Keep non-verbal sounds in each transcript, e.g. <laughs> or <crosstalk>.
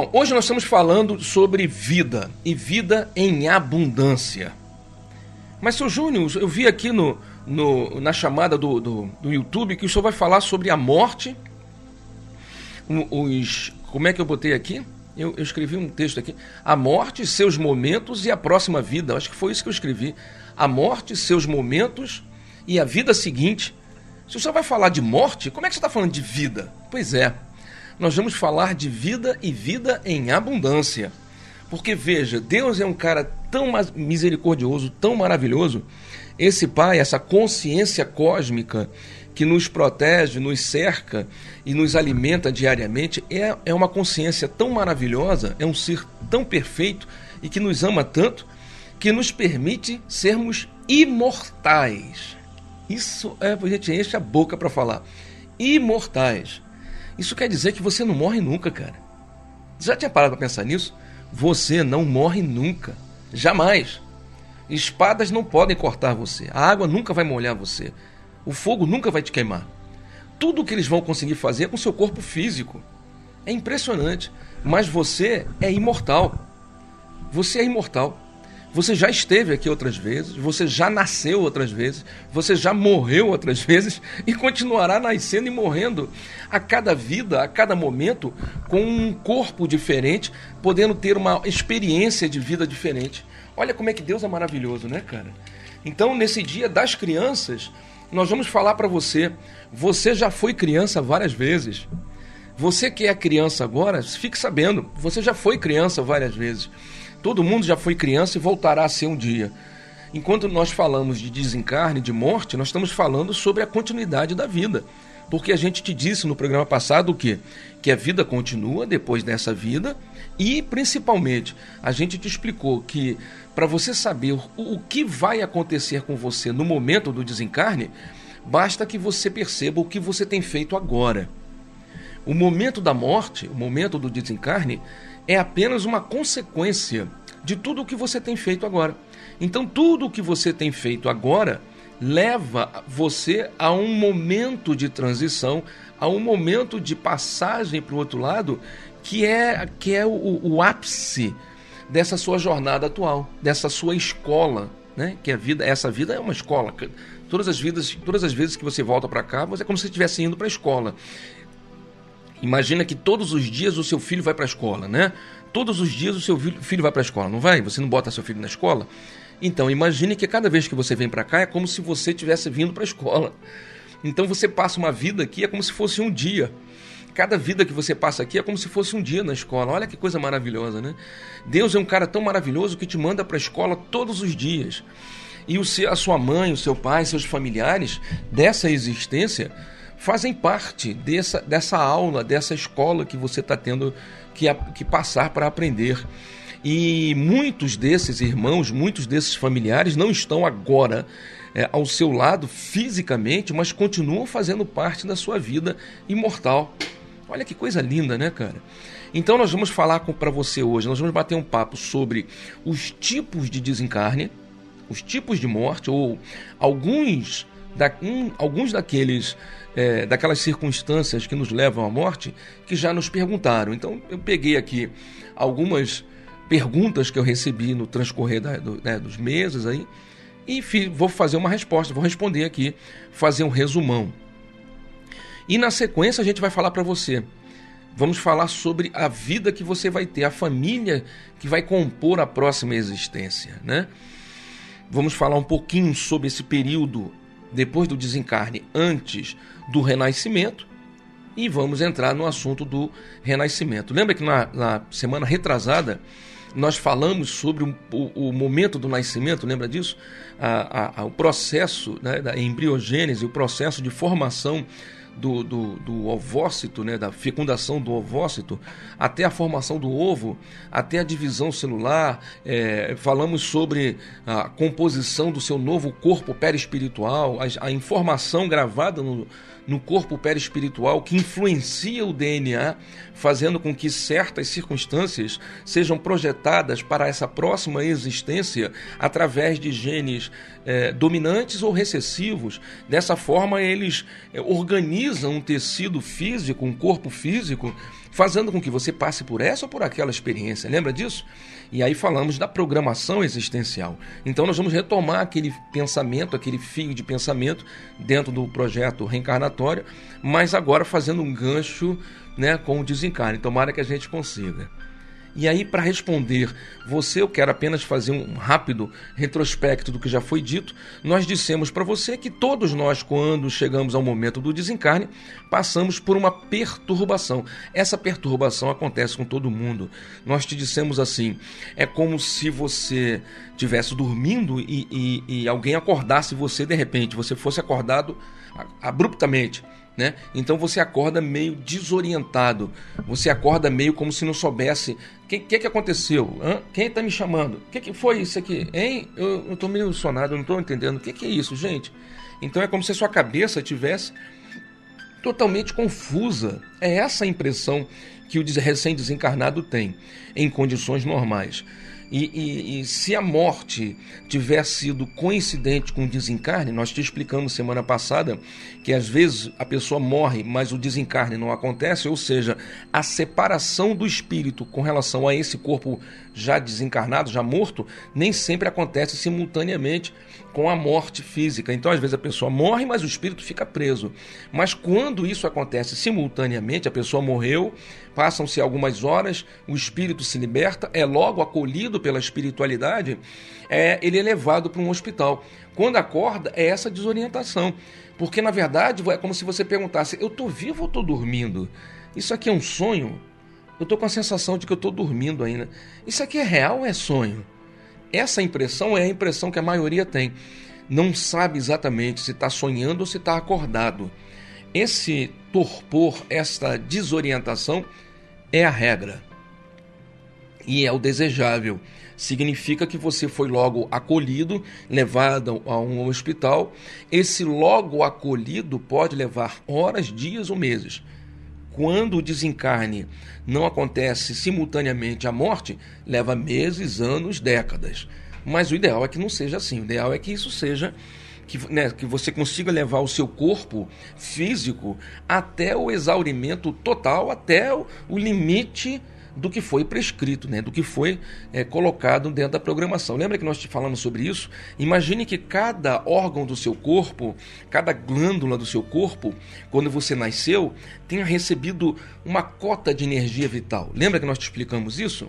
Bom, hoje nós estamos falando sobre vida e vida em abundância. Mas, seu Júnior, eu vi aqui no, no, na chamada do, do, do, YouTube que o senhor vai falar sobre a morte. Os, como é que eu botei aqui? Eu, eu, escrevi um texto aqui. A morte, seus momentos e a próxima vida. Acho que foi isso que eu escrevi. A morte, seus momentos e a vida seguinte. Se o senhor vai falar de morte, como é que você está falando de vida? Pois é, nós vamos falar de vida e vida em abundância. Porque veja, Deus é um cara tão misericordioso, tão maravilhoso. Esse Pai, essa consciência cósmica que nos protege, nos cerca e nos alimenta diariamente, é, é uma consciência tão maravilhosa, é um ser tão perfeito e que nos ama tanto, que nos permite sermos imortais. Isso é, a gente enche a boca para falar. Imortais. Isso quer dizer que você não morre nunca, cara. Já tinha parado para pensar nisso? Você não morre nunca. Jamais. Espadas não podem cortar você. A água nunca vai molhar você. O fogo nunca vai te queimar. Tudo o que eles vão conseguir fazer é com seu corpo físico. É impressionante. Mas você é imortal. Você é imortal. Você já esteve aqui outras vezes, você já nasceu outras vezes, você já morreu outras <laughs> vezes e continuará nascendo e morrendo a cada vida, a cada momento, com um corpo diferente, podendo ter uma experiência de vida diferente. Olha como é que Deus é maravilhoso, né, cara? Então, nesse dia das crianças, nós vamos falar para você: você já foi criança várias vezes. Você que é criança agora, fique sabendo, você já foi criança várias vezes. Todo mundo já foi criança e voltará a ser um dia. Enquanto nós falamos de desencarne, de morte, nós estamos falando sobre a continuidade da vida. Porque a gente te disse no programa passado o quê? Que a vida continua depois dessa vida e, principalmente, a gente te explicou que para você saber o, o que vai acontecer com você no momento do desencarne, basta que você perceba o que você tem feito agora. O momento da morte, o momento do desencarne, é apenas uma consequência de tudo o que você tem feito agora. Então, tudo o que você tem feito agora leva você a um momento de transição, a um momento de passagem para o outro lado, que é, que é o, o ápice dessa sua jornada atual, dessa sua escola, né? Que a vida, essa vida é uma escola. Todas as vidas, todas as vezes que você volta para cá, você é como se estivesse indo para a escola. Imagina que todos os dias o seu filho vai para a escola, né? Todos os dias o seu filho vai para a escola, não vai? Você não bota seu filho na escola? Então, imagine que cada vez que você vem para cá é como se você tivesse vindo para a escola. Então, você passa uma vida aqui, é como se fosse um dia. Cada vida que você passa aqui é como se fosse um dia na escola. Olha que coisa maravilhosa, né? Deus é um cara tão maravilhoso que te manda para a escola todos os dias. E o seu, a sua mãe, o seu pai, seus familiares dessa existência fazem parte dessa, dessa aula, dessa escola que você está tendo que, que passar para aprender. E muitos desses irmãos, muitos desses familiares não estão agora é, ao seu lado fisicamente, mas continuam fazendo parte da sua vida imortal. Olha que coisa linda, né, cara? Então nós vamos falar para você hoje, nós vamos bater um papo sobre os tipos de desencarne, os tipos de morte ou alguns da, um, alguns daqueles é, daquelas circunstâncias que nos levam à morte que já nos perguntaram. Então eu peguei aqui algumas perguntas que eu recebi no transcorrer da, do, né, dos meses aí e vou fazer uma resposta, vou responder aqui, fazer um resumão. E na sequência a gente vai falar para você. Vamos falar sobre a vida que você vai ter, a família que vai compor a próxima existência, né? Vamos falar um pouquinho sobre esse período depois do desencarne, antes do renascimento, e vamos entrar no assunto do renascimento. Lembra que na, na semana retrasada nós falamos sobre o, o, o, momento do nascimento, lembra disso? A, a, o processo né, da embriogênese, o processo de formação do, do, do, ovócito, né, da fecundação do ovócito, até a formação do ovo, até a divisão celular. É, falamos sobre a composição do seu novo corpo perispiritual, a, a informação gravada no, no corpo perispiritual que influencia o DNA, fazendo com que certas circunstâncias sejam projetadas para essa próxima existência através de genes é, dominantes ou recessivos. Dessa forma, eles é, organizam organiza um tecido físico, um corpo físico, fazendo com que você passe por essa ou por aquela experiência. Lembra disso? E aí falamos da programação existencial. Então nós vamos retomar aquele pensamento, aquele fio de pensamento dentro do projeto reencarnatório, mas agora fazendo um gancho né, com o desencarne. Tomara que a gente consiga. E aí, para responder você, eu quero apenas fazer um rápido retrospecto do que já foi dito. Nós dissemos para você que todos nós, quando chegamos ao momento do desencarne, passamos por uma perturbação. Essa perturbação acontece com todo mundo. Nós te dissemos assim: é como se você estivesse dormindo e, e, e alguém acordasse você de repente, você fosse acordado abruptamente né? Então você acorda meio desorientado, você acorda meio como se não soubesse o que, que, que aconteceu, Hã? quem está me chamando, o que, que foi isso aqui, hein? Eu estou meio sonado, não estou entendendo, o que, que é isso, gente? Então é como se a sua cabeça tivesse totalmente confusa. É essa a impressão que o recém-desencarnado tem em condições normais. E, e, e, se a morte tiver sido coincidente com o desencarne, nós te explicamos semana passada que às vezes a pessoa morre, mas o desencarne não acontece, ou seja, a separação do espírito com relação a esse corpo já desencarnado, já morto, nem sempre acontece simultaneamente com a morte física. Então, às vezes, a pessoa morre, mas o espírito fica preso. Mas quando isso acontece simultaneamente, a pessoa morreu, passam-se algumas horas, o espírito se liberta, é logo acolhido pela espiritualidade, é, ele é levado para um hospital. Quando acorda, é essa desorientação. Porque, na verdade, é como se você perguntasse: eu estou vivo ou estou dormindo? Isso aqui é um sonho? Eu estou com a sensação de que eu estou dormindo ainda. Isso aqui é real ou é sonho? Essa impressão é a impressão que a maioria tem. Não sabe exatamente se está sonhando ou se está acordado. Esse torpor, esta desorientação é a regra e é o desejável. Significa que você foi logo acolhido, levado a um hospital. Esse logo acolhido pode levar horas, dias ou meses. Quando o desencarne não acontece simultaneamente à morte, leva meses, anos, décadas. Mas o ideal é que não seja assim. O ideal é que isso seja que, né, que você consiga levar o seu corpo físico até o exaurimento total, até o, o limite do que foi prescrito, né? do que foi é, colocado dentro da programação. Lembra que nós te falamos sobre isso? Imagine que cada órgão do seu corpo, cada glândula do seu corpo, quando você nasceu, tenha recebido uma cota de energia vital. Lembra que nós te explicamos isso?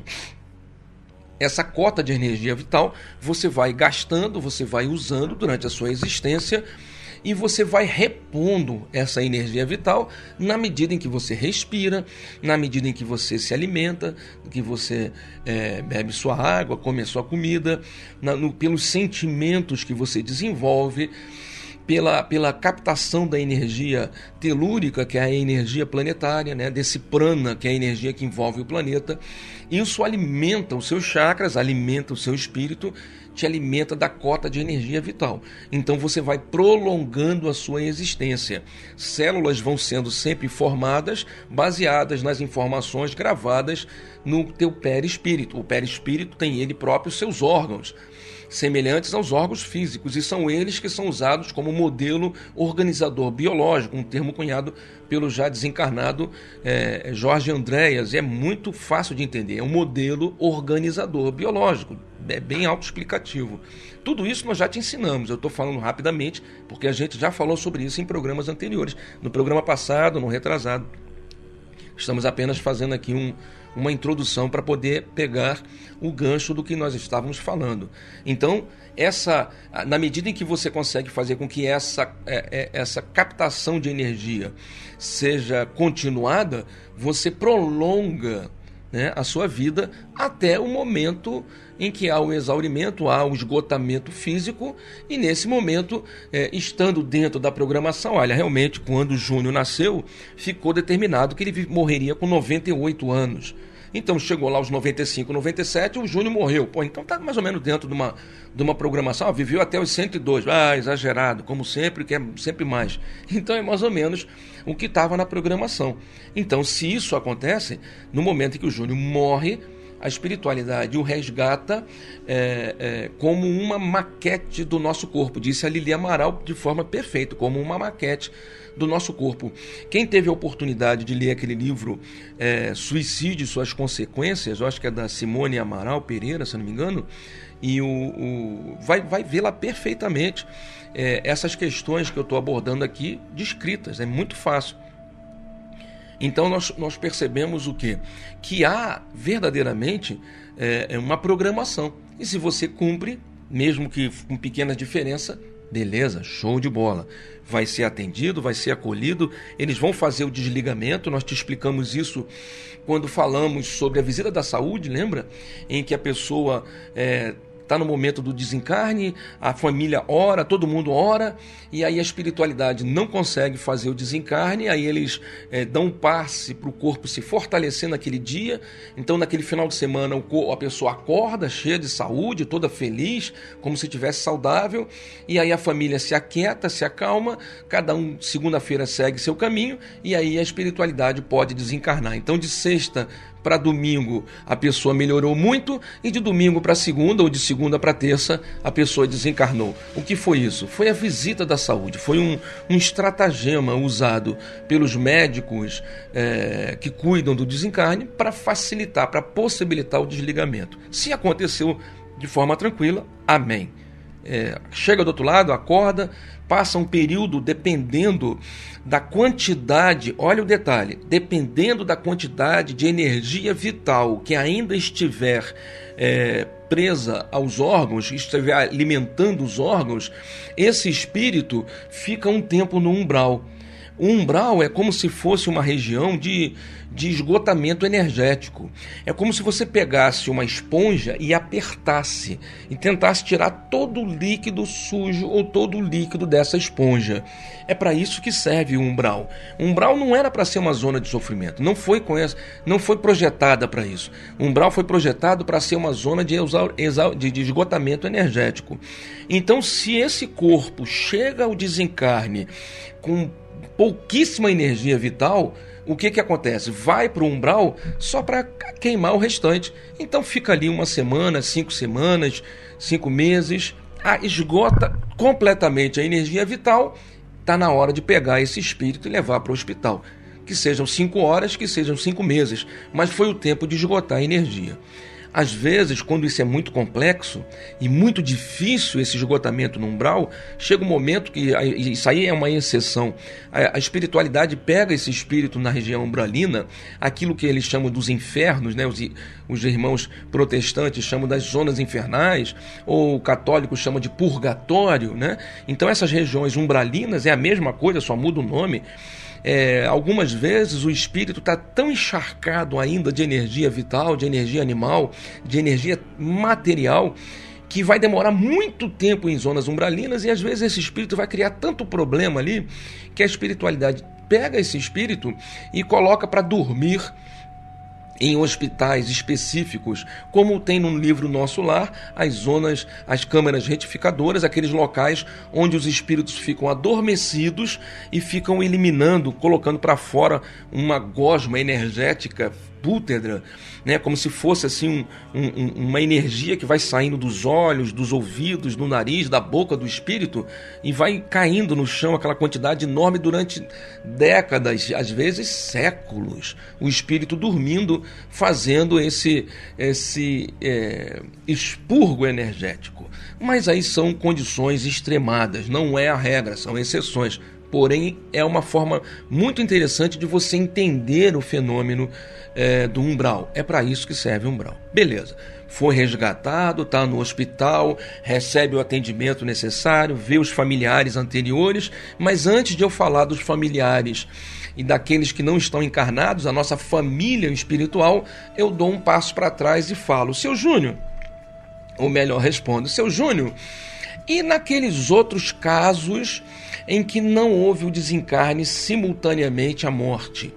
Essa cota de energia vital você vai gastando, você vai usando durante a sua existência e você vai repondo essa energia vital na medida em que você respira, na medida em que você se alimenta, que você é, bebe sua água, come a sua comida, na, no, pelos sentimentos que você desenvolve. Pela, pela captação da energia telúrica, que é a energia planetária, né, desse prana, que é a energia que envolve o planeta. Isso alimenta os seus chakras, alimenta o seu espírito te alimenta da cota de energia vital. Então você vai prolongando a sua existência. Células vão sendo sempre formadas baseadas nas informações gravadas no teu perispírito. O perispírito tem ele próprio seus órgãos semelhantes aos órgãos físicos, e são eles que são usados como modelo organizador biológico, um termo cunhado pelo já desencarnado é, Jorge Andréas. É muito fácil de entender, é um modelo organizador biológico, é bem autoexplicativo. Tudo isso nós já te ensinamos, eu estou falando rapidamente, porque a gente já falou sobre isso em programas anteriores, no programa passado, no retrasado. Estamos apenas fazendo aqui um, uma introdução para poder pegar o gancho do que nós estávamos falando. Então, essa, na medida em que você consegue fazer com que essa, é, é, essa captação de energia seja continuada, você prolonga né, a sua vida até o momento em que há o exaurimento, há o esgotamento físico, e nesse momento, é, estando dentro da programação, olha, realmente, quando o Júnior nasceu, ficou determinado que ele morreria com 98 anos. Então chegou lá aos 95, 97, o Júnior morreu. Pô, então tá mais ou menos dentro de uma, de uma programação. Ah, viveu até os 102. Ah, exagerado, como sempre, quer sempre mais. <laughs> Então é mais ou menos o que estava na programação. Então, se isso acontece, no momento em que o Júnior morre, a espiritualidade o resgata é, é, como uma maquete do nosso corpo, disse a Lili Amaral de forma perfeita, como uma maquete do nosso corpo. Quem teve a oportunidade de ler aquele livro é, Suicídio e Suas Consequências, eu acho que é da Simone Amaral Pereira, se não me engano, e o, o vai, vai vê-la perfeitamente é, essas questões que eu estou abordando aqui descritas, é muito fácil. Então nós, nós percebemos o quê? Que há verdadeiramente é, é uma programação. E se você cumpre, mesmo que com pequena diferença, beleza, show de bola. Vai ser atendido, vai ser acolhido, eles vão fazer o desligamento. Nós te explicamos isso quando falamos sobre a visita da saúde, lembra? Em que a pessoa é, está no momento do desencarne, a família ora, todo mundo ora, e aí a espiritualidade não consegue fazer o desencarne, aí eles é, dão um passe para o corpo se fortalecer naquele dia. Então, naquele final de semana, a pessoa acorda cheia de saúde, toda feliz, como se estivesse saudável, e aí a família se aquieta, se acalma, cada um, segunda-feira, segue seu caminho, e aí a espiritualidade pode desencarnar. Então, de sexta para domingo a pessoa melhorou muito e de domingo para segunda ou de segunda para terça a pessoa desencarnou. O que foi isso? Foi a visita da saúde, foi um, um estratagema usado pelos médicos é, que cuidam do desencarne para facilitar, para possibilitar o desligamento. Se aconteceu de forma tranquila, amém. É, chega do outro lado, acorda, passa um período dependendo da quantidade, olha o detalhe, dependendo da quantidade de energia vital que ainda estiver é, presa aos órgãos, estiver alimentando os órgãos, esse espírito fica um tempo no umbral. O umbral é como se fosse uma região de, de esgotamento energético. É como se você pegasse uma esponja e apertasse e tentasse tirar todo o líquido sujo ou todo o líquido dessa esponja. É para isso que serve o umbral. O umbral não era para ser uma zona de sofrimento, não foi com essa, não foi projetada para isso. O umbral foi projetado para ser uma zona de, de, esgotamento energético. Então, se esse corpo chega ao desencarne com pouquíssima energia vital, o que, que acontece? Vai para o umbral só para queimar o restante. Então fica ali uma semana, cinco semanas, cinco meses, ah, esgota completamente a energia vital. Está na hora de pegar esse espírito e levar para o hospital. Que sejam cinco horas, que sejam cinco meses, mas foi o tempo de esgotar a energia. Às vezes, quando isso é muito complexo e muito difícil, esse esgotamento no umbral, chega um momento que isso aí é uma exceção. A, espiritualidade pega esse espírito na região umbralina, aquilo que eles chamam dos infernos, né? os, os irmãos protestantes chamam das zonas infernais, ou o católico chama de purgatório. Né? Então, essas regiões umbralinas é a mesma coisa, só muda o nome é, algumas vezes o espírito está tão encharcado ainda de energia vital, de energia animal, de energia material, que vai demorar muito tempo em zonas umbralinas e às vezes esse espírito vai criar tanto problema ali que a espiritualidade pega esse espírito e coloca para dormir em hospitais específicos, como tem no livro Nosso Lar, as zonas, as câmaras retificadoras, aqueles locais onde os espíritos ficam adormecidos e ficam eliminando, colocando para fora uma gosma energética pútedra, né, como se fosse assim um, um, uma energia que vai saindo dos olhos, dos ouvidos, do nariz, da boca do espírito e vai caindo no chão aquela quantidade enorme durante décadas, às vezes séculos. O espírito dormindo, fazendo esse esse é, expurgo energético. Mas aí são condições extremadas, não é a regra, são exceções. Porém, é uma forma muito interessante de você entender o fenômeno é, do umbral. É para isso que serve o umbral. Beleza. Foi resgatado, está no hospital, recebe o atendimento necessário, vê os familiares anteriores, mas antes de eu falar dos familiares e daqueles que não estão encarnados, a nossa família espiritual, eu dou um passo para trás e falo: Seu Júnior, ou melhor, respondo: Seu Júnior, e naqueles outros casos em que não houve o desencarne simultaneamente à morte?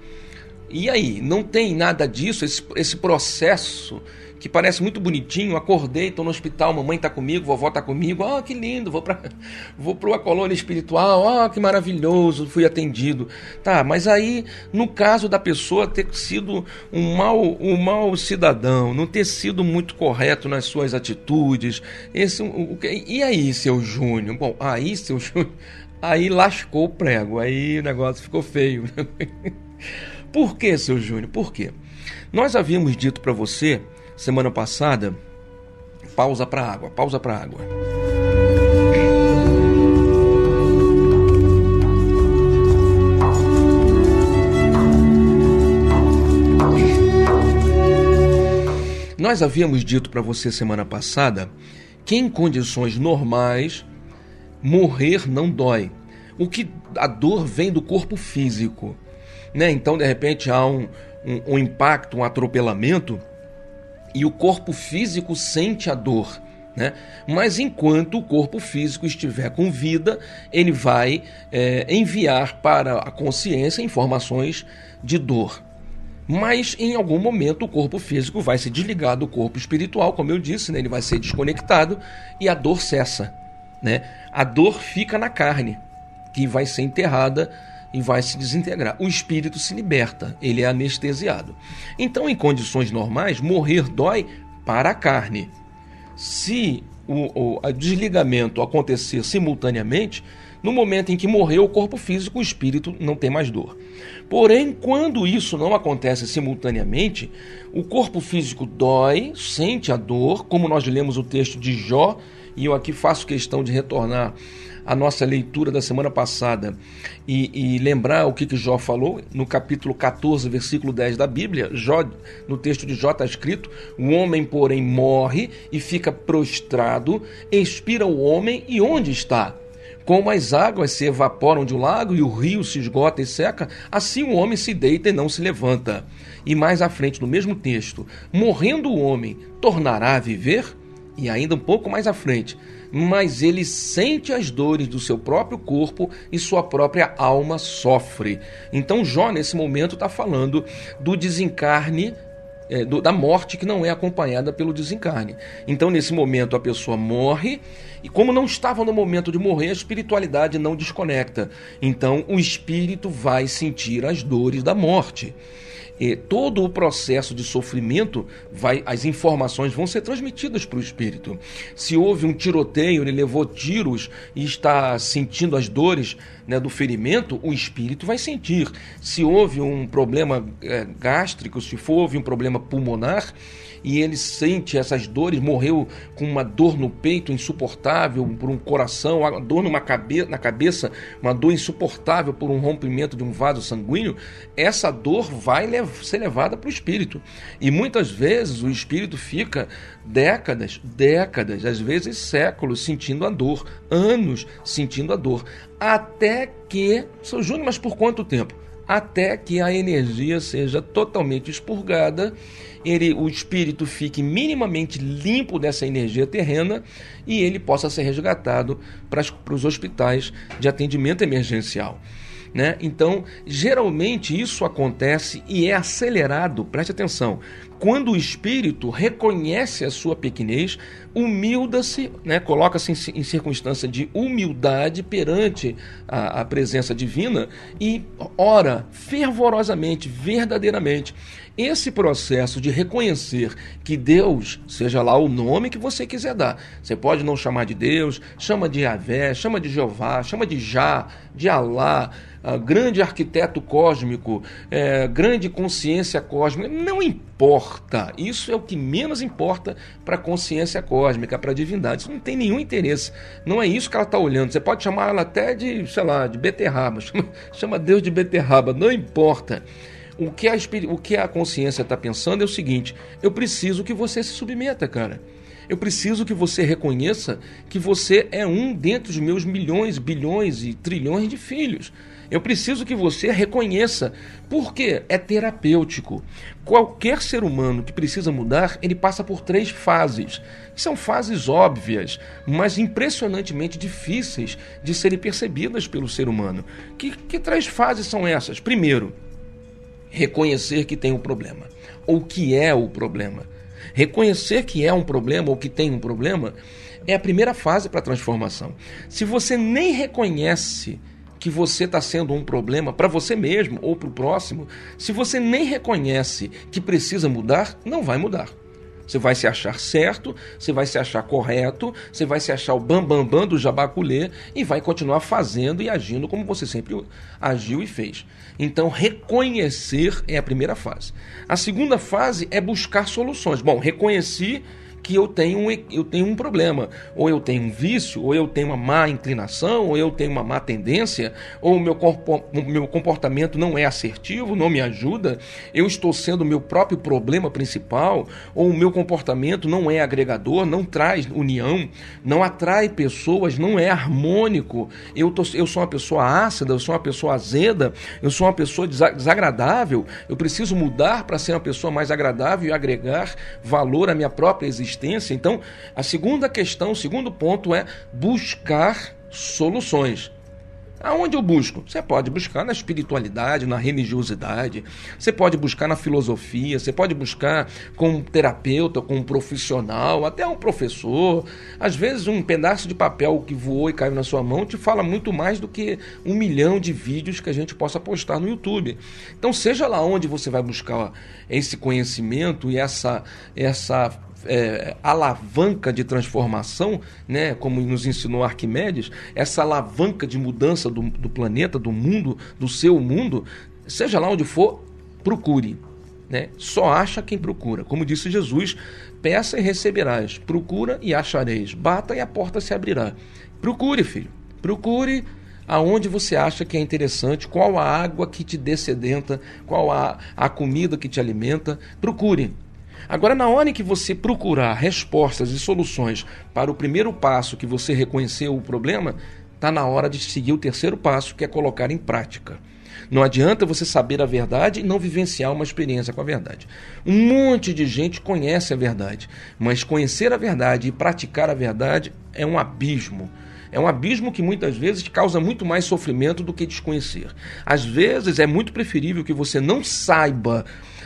E aí? Não tem nada disso, esse, esse processo que parece muito bonitinho. Acordei, estou no hospital, mamãe está comigo, vovó está comigo. Ah, que lindo, vou para <laughs> vou uma colônia espiritual. Ah, que maravilhoso, fui atendido. Tá, mas aí, no caso da pessoa ter sido um mau, um mau cidadão, não ter sido muito correto nas suas atitudes, esse, o, e aí, seu Júnior? Bom, aí, seu Júnior, <laughs> aí lascou o prego, aí o negócio ficou feio. <laughs> Por que, seu Júnior? Por quê? Nós havíamos dito para você semana passada, pausa para água, pausa para água. Nós havíamos dito para você semana passada que em condições normais morrer não dói. O que a dor vem do corpo físico, né? Então de repente há um, um, um impacto, um atropelamento e o corpo físico sente a dor. Né? Mas enquanto o corpo físico estiver com vida, ele vai é, enviar para a consciência informações de dor. Mas em algum momento o corpo físico vai se desligar do corpo espiritual, como eu disse, né? ele vai ser desconectado e a dor cessa. Né? A dor fica na carne, que vai ser enterrada e vai se desintegrar. O espírito se liberta, ele é anestesiado. Então, em condições normais, morrer dói para a carne. Se o, o desligamento acontecer simultaneamente, no momento em que morreu o corpo físico, o espírito não tem mais dor. Porém, quando isso não acontece simultaneamente, o corpo físico dói, sente a dor, como nós lemos o texto de Jó, e eu aqui faço questão de retornar a nossa leitura da semana passada e, e, lembrar o que, que Jó falou, no capítulo 14, versículo 10 da Bíblia, Jó, no texto de Jó está escrito: O homem, porém, morre e fica prostrado, expira o homem, e onde está? Como as águas se evaporam de um lago e o rio se esgota e seca, assim o homem se deita e não se levanta. E mais à frente, no mesmo texto, morrendo o homem, tornará a viver? E ainda um pouco mais à frente, mas ele sente as dores do seu próprio corpo e sua própria alma sofre. Então, Jó, nesse momento, está falando do desencarne é, do, da morte que não é acompanhada pelo desencarne. Então, nesse momento, a pessoa morre e, como não estava no momento de morrer, a espiritualidade não desconecta. Então, o espírito vai sentir as dores da morte e todo o processo de sofrimento vai, as informações vão ser transmitidas para o espírito. Se houve um tiroteio, ele levou tiros e está sentindo as dores né, do ferimento, o espírito vai sentir. Se houve um problema é, gástrico, se houve um problema pulmonar, e ele sente essas dores, morreu com uma dor no peito insuportável por um coração, uma dor numa cabe na cabeça, uma dor insuportável por um rompimento de um vaso sanguíneo, essa dor vai lev ser levada para o espírito. E muitas vezes o espírito fica décadas, décadas, às vezes séculos sentindo a dor, anos sentindo a dor, até que, São Júnior, mas por quanto tempo? Até que a energia seja totalmente expurgada ele, o espírito fique minimamente limpo dessa energia terrena e ele possa ser resgatado para, para os hospitais de atendimento emergencial. Né? Então, geralmente isso acontece e é acelerado, preste atenção, quando o espírito reconhece a sua pequenez, humilda-se, né? coloca-se em, em, circunstância de humildade perante a, a presença divina e ora fervorosamente, verdadeiramente. Esse processo de reconhecer que Deus, seja lá o nome que você quiser dar, você pode não chamar de Deus, chama de Yahvé, chama de Jeová, chama de Já, de Alá, uh, grande arquiteto cósmico, é, grande consciência cósmica, não importa. Isso é o que menos importa para a consciência cósmica, para a divindade. Isso não tem nenhum interesse. Não é isso que ela está olhando. Você pode chamar ela até de, sei lá, de beterraba. <laughs> Chama, chama Deus de beterraba, não importa. O que a, o que a consciência está pensando é o seguinte: eu preciso que você se submeta, cara. Eu preciso que você reconheça que você é um dentre os meus milhões, bilhões e trilhões de filhos. Eu preciso que você reconheça, porque é terapêutico. Qualquer ser humano que precisa mudar, ele passa por três fases. São fases óbvias, mas impressionantemente difíceis de serem percebidas pelo ser humano. Que, que três fases são essas? Primeiro, reconhecer que tem um problema ou que é o problema. Reconhecer que é um problema ou que tem um problema é a primeira fase para a transformação. Se você nem reconhece que você está sendo um problema para você mesmo ou para o próximo, se você nem reconhece que precisa mudar, não vai mudar. Você vai se achar certo, você vai se achar correto, você vai se achar o bambambam bam, bam do jabaculê e vai continuar fazendo e agindo como você sempre agiu e fez. Então, reconhecer é a primeira fase. A segunda fase é buscar soluções. Bom, reconheci que eu tenho, um, eu tenho um problema. Ou eu tenho um vício, ou eu tenho uma má inclinação, ou eu tenho uma má tendência, ou o meu, corpo, meu comportamento não é assertivo, não me ajuda, eu estou sendo o meu próprio problema principal, ou o meu comportamento não é agregador, não traz união, não atrai pessoas, não é harmônico. Eu, tô, eu sou uma pessoa ácida, eu sou uma pessoa azeda, eu sou uma pessoa desagradável, eu preciso mudar para ser uma pessoa mais agradável e agregar valor à minha própria existência existência. Então, a segunda questão, o segundo ponto é buscar soluções. Aonde eu busco? Você pode buscar na espiritualidade, na religiosidade, você pode buscar na filosofia, você pode buscar com um terapeuta, com um profissional, até um professor. Às vezes, um pedaço de papel que voou e caiu na sua mão te fala muito mais do que um milhão de vídeos que a gente possa postar no YouTube. Então, seja lá onde você vai buscar esse conhecimento e essa, essa é, alavanca de transformação, né, como nos ensinou Arquimedes, essa alavanca de mudança do, do planeta, do mundo, do seu mundo, seja lá onde for, procure. Né? Só acha quem procura. Como disse Jesus, peça e receberás, procura e achareis, bata e a porta se abrirá. Procure, filho, procure aonde você acha que é interessante, qual a água que te descedenta, qual a, a comida que te alimenta. Procure, Agora, na hora em que você procurar respostas e soluções para o primeiro passo que você reconheceu o problema, está na hora de seguir o terceiro passo, que é colocar em prática. Não adianta você saber a verdade e não vivenciar uma experiência com a verdade. Um monte de gente conhece a verdade, mas conhecer a verdade e praticar a verdade é um abismo. É um abismo que muitas vezes causa muito mais sofrimento do que desconhecer. Às vezes é muito preferível que você não saiba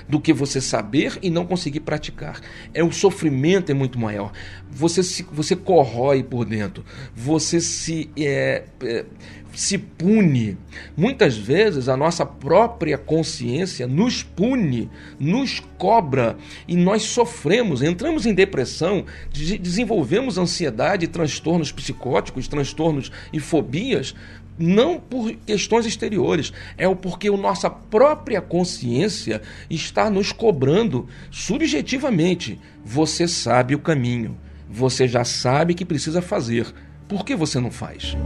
do que você saber e não conseguir praticar. É o sofrimento é muito maior. Você se, você corrói por dentro. Você se é, é, se pune. Muitas vezes a nossa própria consciência nos pune, nos cobra e nós sofremos, entramos em depressão, desenvolvemos ansiedade, transtornos psicóticos, transtornos e fobias não por questões exteriores, é porque a nossa própria consciência está nos cobrando subjetivamente. Você sabe o caminho, você já sabe que precisa fazer. Por que você não faz?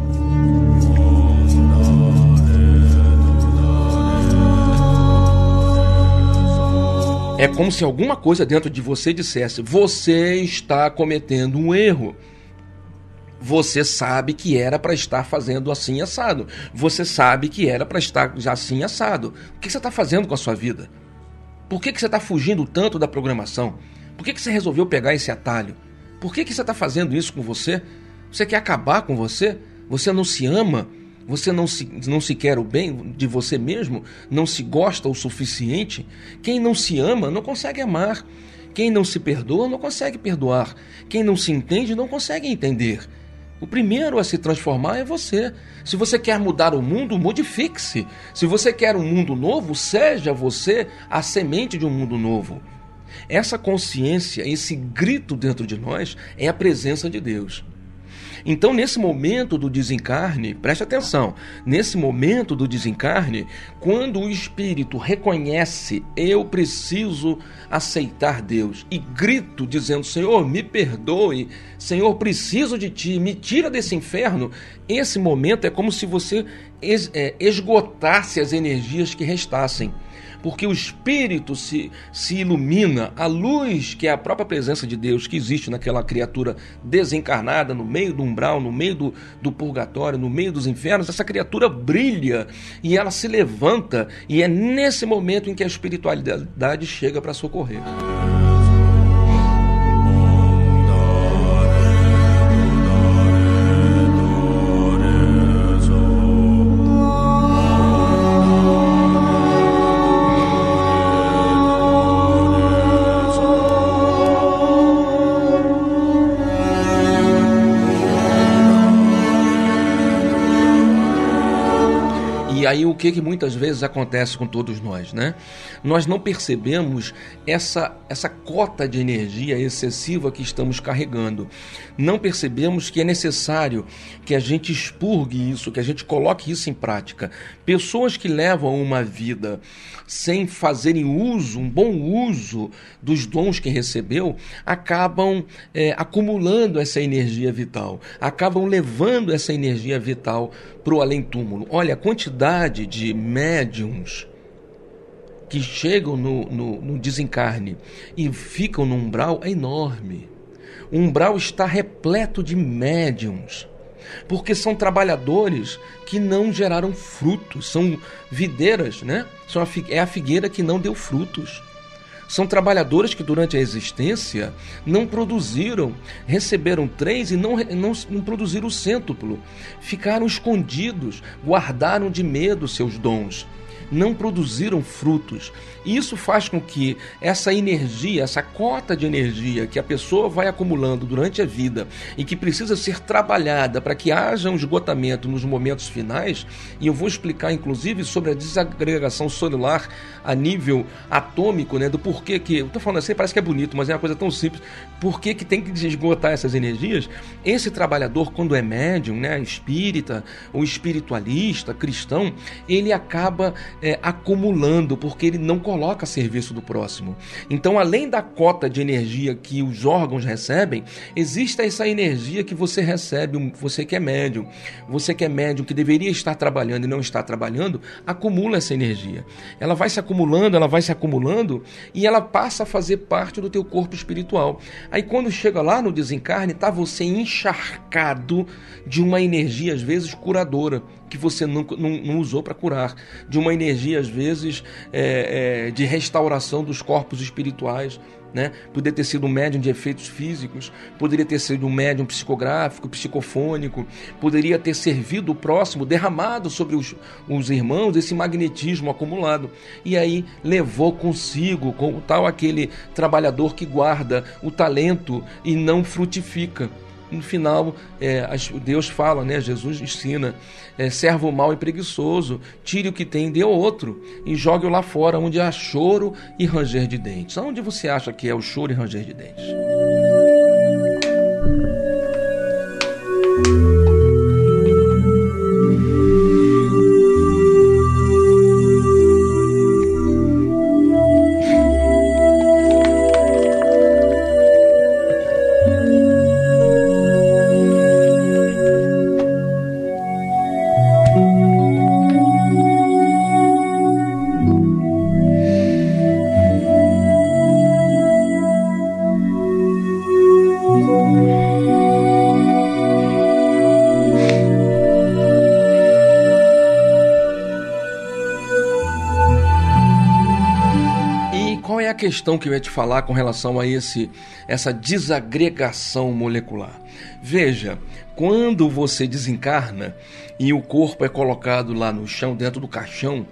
É como se alguma coisa dentro de você dissesse: você está cometendo um erro você sabe que era para estar fazendo assim assado. Você sabe que era para estar assim assado. O que você está fazendo com a sua vida? Por que, que você está fugindo tanto da programação? Por que, que você resolveu pegar esse atalho? Por que, que você está fazendo isso com você? Você quer acabar com você? Você não se ama? Você não se, não se quer o bem de você mesmo? Não se gosta o suficiente? Quem não se ama não consegue amar. Quem não se perdoa não consegue perdoar. Quem não se entende não consegue entender. O primeiro a se transformar é você. Se você quer mudar o mundo, modifique-se. Se você quer um mundo novo, seja você a semente de um mundo novo. Essa consciência, esse grito dentro de nós é a presença de Deus. Então, nesse momento do desencarne, preste atenção, nesse momento do desencarne, quando o espírito reconhece eu preciso aceitar Deus e grito dizendo: Senhor, me perdoe, Senhor, preciso de ti, me tira desse inferno. Esse momento é como se você é, esgotasse as energias que restassem porque o espírito se, se ilumina, a luz, que é a própria presença de Deus que existe naquela criatura desencarnada, no meio do umbral, no meio do, do purgatório, no meio dos infernos, essa criatura brilha e ela se levanta, e é nesse momento em que a espiritualidade chega para socorrer. Aí o que, que muitas vezes acontece com todos nós, né? Nós não percebemos essa, essa cota de energia excessiva que estamos carregando. Não percebemos que é necessário que a gente expurgue isso, que a gente coloque isso em prática. Pessoas que levam uma vida sem fazerem uso, um bom uso dos dons que recebeu, acabam é, acumulando essa energia vital, acabam levando essa energia vital para o além-túmulo. Olha, a quantidade de médiums que chegam no, no, no desencarne e ficam no umbral é enorme. O umbral está repleto de médiums porque são trabalhadores que não geraram frutos, são videiras, né? São é a figueira que não deu frutos. São trabalhadores que durante a existência não produziram, receberam três e não, não, não produziram o cêntuplo. Ficaram escondidos, guardaram de medo seus dons não produziram frutos. E isso faz com que essa energia, essa cota de energia que a pessoa vai acumulando durante a vida e que precisa ser trabalhada para que haja um esgotamento nos momentos finais, e eu vou explicar inclusive sobre a desagregação celular a nível atômico, né, do porquê que, eu estou falando assim, parece que é bonito, mas é uma coisa tão simples, por que que tem que esgotar essas energias? Esse trabalhador, quando é médium, né, espírita, ou espiritualista, cristão, ele acaba é, acumulando, porque ele não coloca a serviço do próximo. Então, além da cota de energia que os órgãos recebem, existe essa energia que você recebe, você que é médium, você que é médium, que deveria estar trabalhando e não está trabalhando, acumula essa energia. Ela vai se acumulando, ela vai se acumulando e ela passa a fazer parte do teu corpo espiritual. Aí quando chega lá no desencarne, tá você encharcado de uma energia às vezes curadora que você não, não, não usou para curar, de uma energia, às vezes, é, é, de restauração dos corpos espirituais. Né? Poderia ter sido um médium de efeitos físicos, poderia ter sido um médium psicográfico, psicofônico, poderia ter servido o próximo, derramado sobre os, os irmãos esse magnetismo acumulado. E aí levou consigo, com tal aquele trabalhador que guarda o talento e não frutifica no final, é, Deus fala, né? Jesus ensina: é, servo mau e preguiçoso, tire o que tem, dê outro e jogue-o lá fora, onde há choro e ranger de dentes. Onde você acha que é o choro e ranger de dentes? Questão que eu ia te falar com relação a esse essa desagregação molecular. Veja, quando você desencarna e o corpo é colocado lá no chão, dentro do caixão,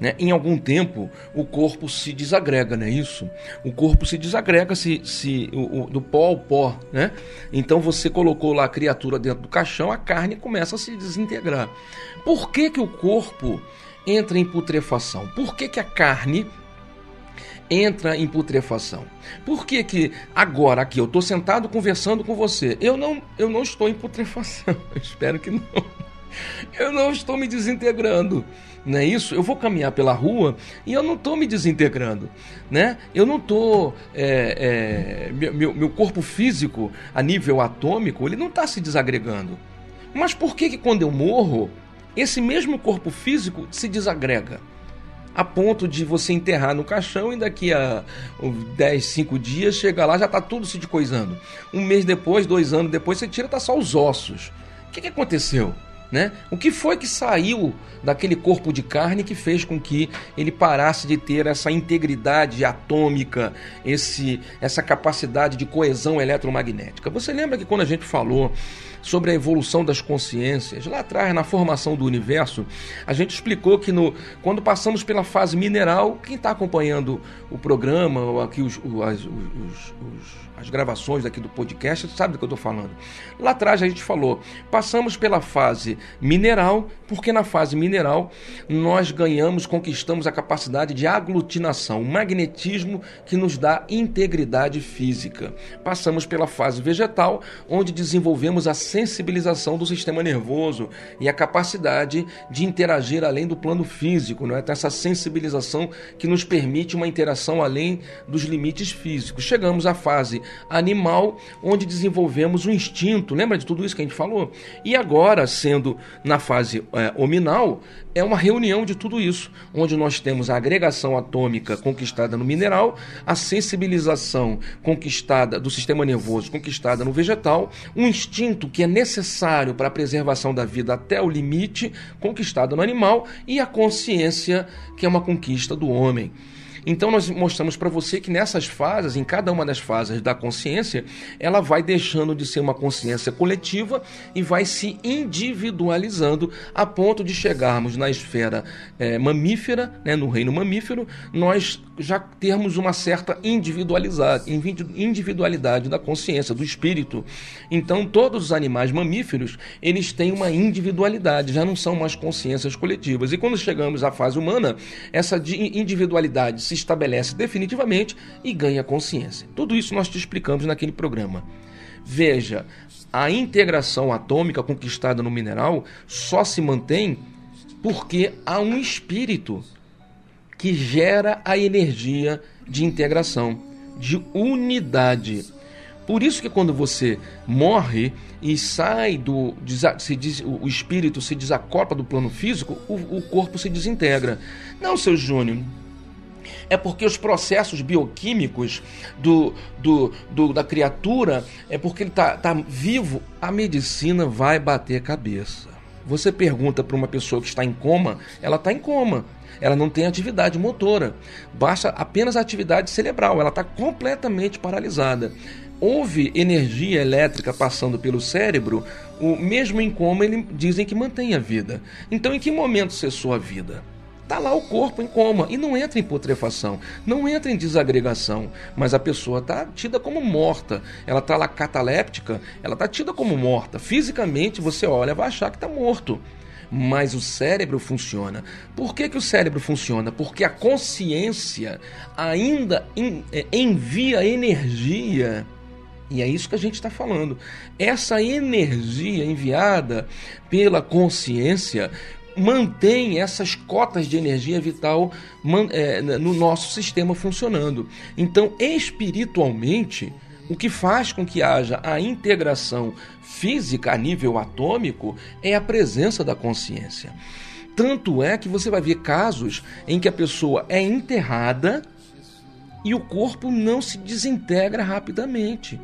né, em algum tempo o corpo se desagrega, não é isso? O corpo se desagrega se, se o, o, do pó ao pó, né? Então você colocou lá a criatura dentro do caixão, a carne começa a se desintegrar. Por que, que o corpo entra em putrefação? Por que, que a carne entra em putrefação. Por que que agora aqui eu estou sentado conversando com você, eu não, eu não estou em putrefação, <laughs> eu espero que não. Eu não estou me desintegrando, não é isso? Eu vou caminhar pela rua e eu não estou me desintegrando, né? Eu não estou, é, é, meu, meu corpo físico a nível atômico, ele não está se desagregando. Mas por que que quando eu morro, esse mesmo corpo físico se desagrega? A ponto de você enterrar no caixão e daqui a 10, 5 dias chegar lá já está tudo se decoisando. Um mês depois, dois anos depois, você tira tá só os ossos. O que, que aconteceu? Né? O que foi que saiu daquele corpo de carne que fez com que ele parasse de ter essa integridade atômica, esse, essa capacidade de coesão eletromagnética? Você lembra que quando a gente falou sobre a evolução das consciências. Lá atrás, na formação do universo, a gente explicou que no, quando passamos pela fase mineral, quem está acompanhando o programa, ou aqui os, os, os, os as gravações aqui do podcast, sabe do que eu estou falando. Lá atrás a gente falou, passamos pela fase mineral, porque na fase mineral nós ganhamos, conquistamos a capacidade de aglutinação, o magnetismo que nos dá integridade física. Passamos pela fase vegetal, onde desenvolvemos a sensibilização do sistema nervoso e a capacidade de interagir além do plano físico, não é? Então, essa sensibilização que nos permite uma interação além dos limites físicos. Chegamos à fase animal, onde desenvolvemos o instinto. Lembra de tudo isso que a gente falou? E agora, sendo na fase é, hominal, é uma reunião de tudo isso, onde nós temos a agregação atômica conquistada no mineral, a sensibilização conquistada do sistema nervoso conquistada no vegetal, um instinto que é necessário para a preservação da vida até o limite conquistado no animal e a consciência que é uma conquista do homem. Então nós mostramos para você que nessas fases, em cada uma das fases da consciência, ela vai deixando de ser uma consciência coletiva e vai se individualizando a ponto de chegarmos na esfera é, mamífera, né, no reino mamífero, nós já termos uma certa individualidade, individualidade da consciência, do espírito. Então todos os animais mamíferos, eles têm uma individualidade, já não são mais consciências coletivas. E quando chegamos à fase humana, essa individualidade se estabelece definitivamente e ganha consciência. Tudo isso nós te explicamos naquele programa. Veja, a integração atômica conquistada no mineral só se mantém porque há um espírito que gera a energia de integração, de unidade. Por isso que quando você morre e sai do. Se diz, o espírito se desacopla do plano físico, o, o corpo se desintegra. Não, seu Júnior, é porque os processos bioquímicos do, do, do da criatura, é porque ele está tá vivo, a medicina vai bater cabeça. Você pergunta para uma pessoa que está em coma, ela está em coma. Ela não tem atividade motora, basta apenas a atividade cerebral, ela está completamente paralisada. Houve energia elétrica passando pelo cérebro, o mesmo em coma ele, dizem que mantém a vida. Então, em que momento cessou a vida? Está lá o corpo em coma e não entra em putrefação, não entra em desagregação, mas a pessoa está tida como morta. Ela está lá cataléptica, ela está tida como morta. Fisicamente você olha, vai achar que está morto. Mas o cérebro funciona. Por que, que o cérebro funciona? Porque a consciência ainda é, envia energia e é isso que a gente está falando. Essa energia enviada pela consciência mantém essas cotas de energia vital é, no nosso sistema funcionando. Então, espiritualmente, o que faz com que haja a integração física a nível atômico é a presença da consciência. Tanto é que você vai ver casos em que a pessoa é enterrada e o corpo não se desintegra rapidamente.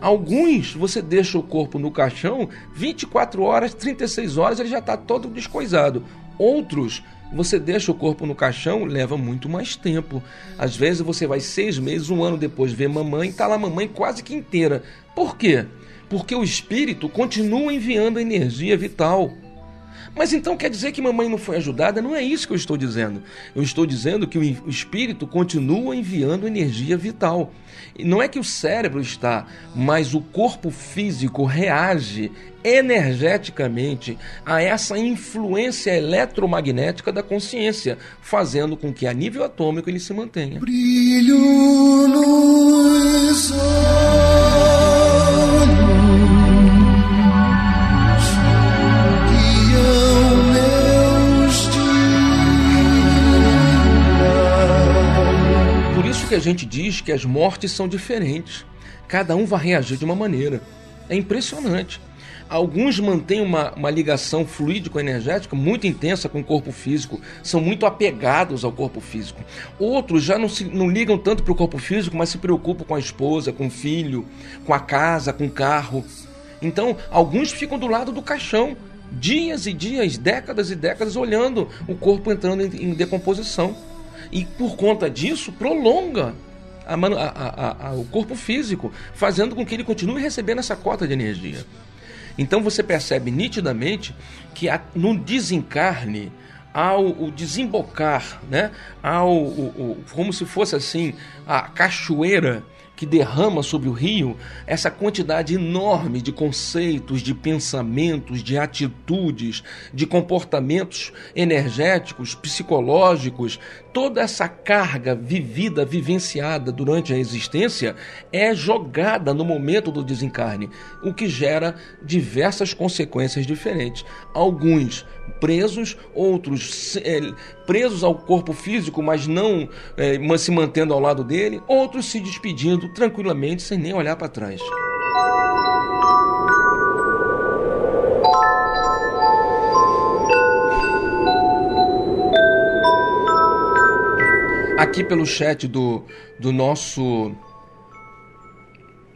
Alguns você deixa o corpo no caixão 24 horas, 36 horas, ele já está todo descoisado. Outros você deixa o corpo no caixão, leva muito mais tempo. Às vezes você vai seis meses, um ano depois ver mamãe, está lá mamãe quase que inteira. Por quê? Porque o espírito continua enviando energia vital. Mas então quer dizer que mamãe não foi ajudada? Não é isso que eu estou dizendo. Eu estou dizendo que o espírito continua enviando energia vital. Não é que o cérebro está, mas o corpo físico reage energeticamente a essa influência eletromagnética da consciência, fazendo com que a nível atômico ele se mantenha. Brilho nos que a gente diz que as mortes são diferentes. Cada um vai reagir de uma maneira. É impressionante. Alguns mantêm uma, uma ligação fluídico-energética muito intensa com o corpo físico, são muito apegados ao corpo físico. Outros já não, se, não ligam tanto para o corpo físico, mas se preocupam com a esposa, com o filho, com a casa, com o carro. Então, alguns ficam do lado do caixão, dias e dias, décadas e décadas, olhando o corpo entrando em, em decomposição e por conta disso prolonga a, a, a, o corpo físico, fazendo com que ele continue recebendo essa cota de energia. Então você percebe nitidamente que no desencarne, ao o desembocar, né, ao o, o, como se fosse assim a cachoeira que derrama sobre o rio essa quantidade enorme de conceitos, de pensamentos, de atitudes, de comportamentos energéticos, psicológicos, toda essa carga vivida, vivenciada durante a existência é jogada no momento do desencarne, o que gera diversas consequências diferentes. Alguns presos, outros é, presos ao corpo físico, mas não é, se mantendo ao lado dele, outros se despedindo tranquilamente sem nem olhar para trás. Aqui pelo chat do, do nosso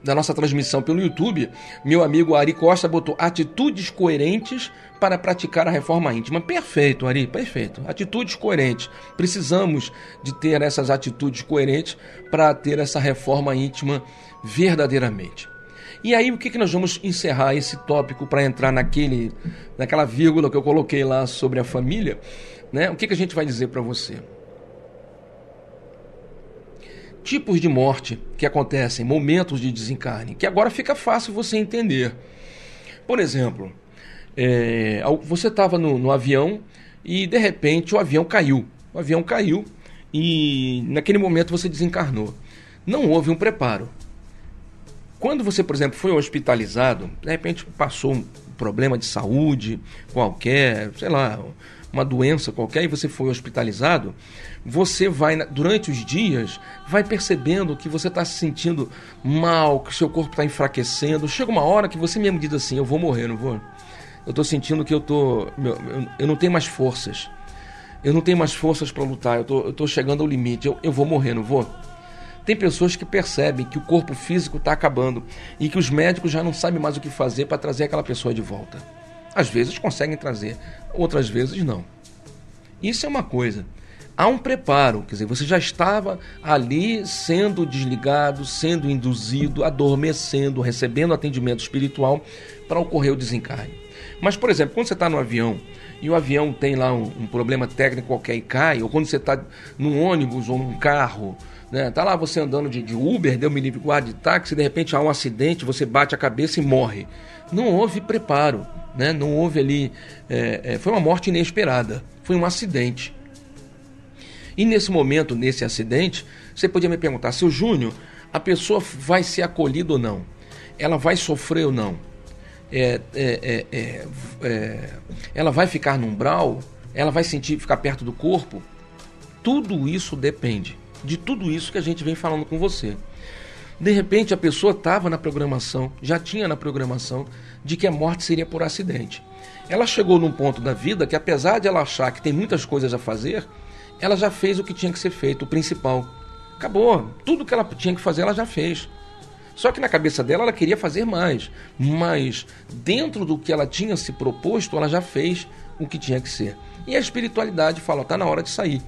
da nossa transmissão pelo YouTube, meu amigo Ari Costa botou atitudes coerentes para praticar a reforma íntima. Perfeito, Ari, perfeito. Atitudes coerentes. Precisamos de ter essas atitudes coerentes para ter essa reforma íntima verdadeiramente. E aí, o que, que nós vamos encerrar esse tópico para entrar naquele, naquela vírgula que eu coloquei lá sobre a família? Né? O que, que a gente vai dizer para você? Tipos de morte que acontecem, momentos de desencarne, que agora fica fácil você entender. Por exemplo, é, você estava no, no avião e de repente o avião caiu. O avião caiu e naquele momento você desencarnou. Não houve um preparo. Quando você, por exemplo, foi hospitalizado, de repente passou um problema de saúde qualquer, sei lá, uma doença qualquer e você foi hospitalizado, você vai, durante os dias, vai percebendo que você está se sentindo mal, que seu corpo está enfraquecendo. Chega uma hora que você mesmo diz assim: Eu vou morrer, não vou? Eu estou sentindo que eu, tô, eu não tenho mais forças. Eu não tenho mais forças para lutar, eu estou chegando ao limite, eu, eu vou morrer, não vou? Tem pessoas que percebem que o corpo físico está acabando e que os médicos já não sabem mais o que fazer para trazer aquela pessoa de volta. Às vezes conseguem trazer, outras vezes não. Isso é uma coisa. Há um preparo, quer dizer, você já estava ali sendo desligado, sendo induzido, adormecendo, recebendo atendimento espiritual para ocorrer o desencarne. Mas, por exemplo, quando você está no avião e o avião tem lá um, um problema técnico qualquer e cai, ou quando você está num ônibus ou num carro, né? Tá lá você andando de, de Uber, deu me livre guarda de táxi, de repente há um acidente, você bate a cabeça e morre. Não houve preparo né? Não houve ali. É, é, foi uma morte inesperada, foi um acidente. E nesse momento, nesse acidente, você podia me perguntar, seu Júnior, a pessoa vai ser acolhida ou não? Ela vai sofrer ou não? É, é, é, é, ela vai ficar no umbral? Ela vai sentir ficar perto do corpo? Tudo isso depende de tudo isso que a gente vem falando com você. De repente a pessoa estava na programação, já tinha na programação de que a morte seria por acidente. Ela chegou num ponto da vida que, apesar de ela achar que tem muitas coisas a fazer, ela já fez o que tinha que ser feito, o principal. Acabou. Tudo que ela tinha que fazer, ela já fez. Só que na cabeça dela ela queria fazer mais. Mas dentro do que ela tinha se proposto, ela já fez o que tinha que ser. E a espiritualidade fala: está na hora de sair.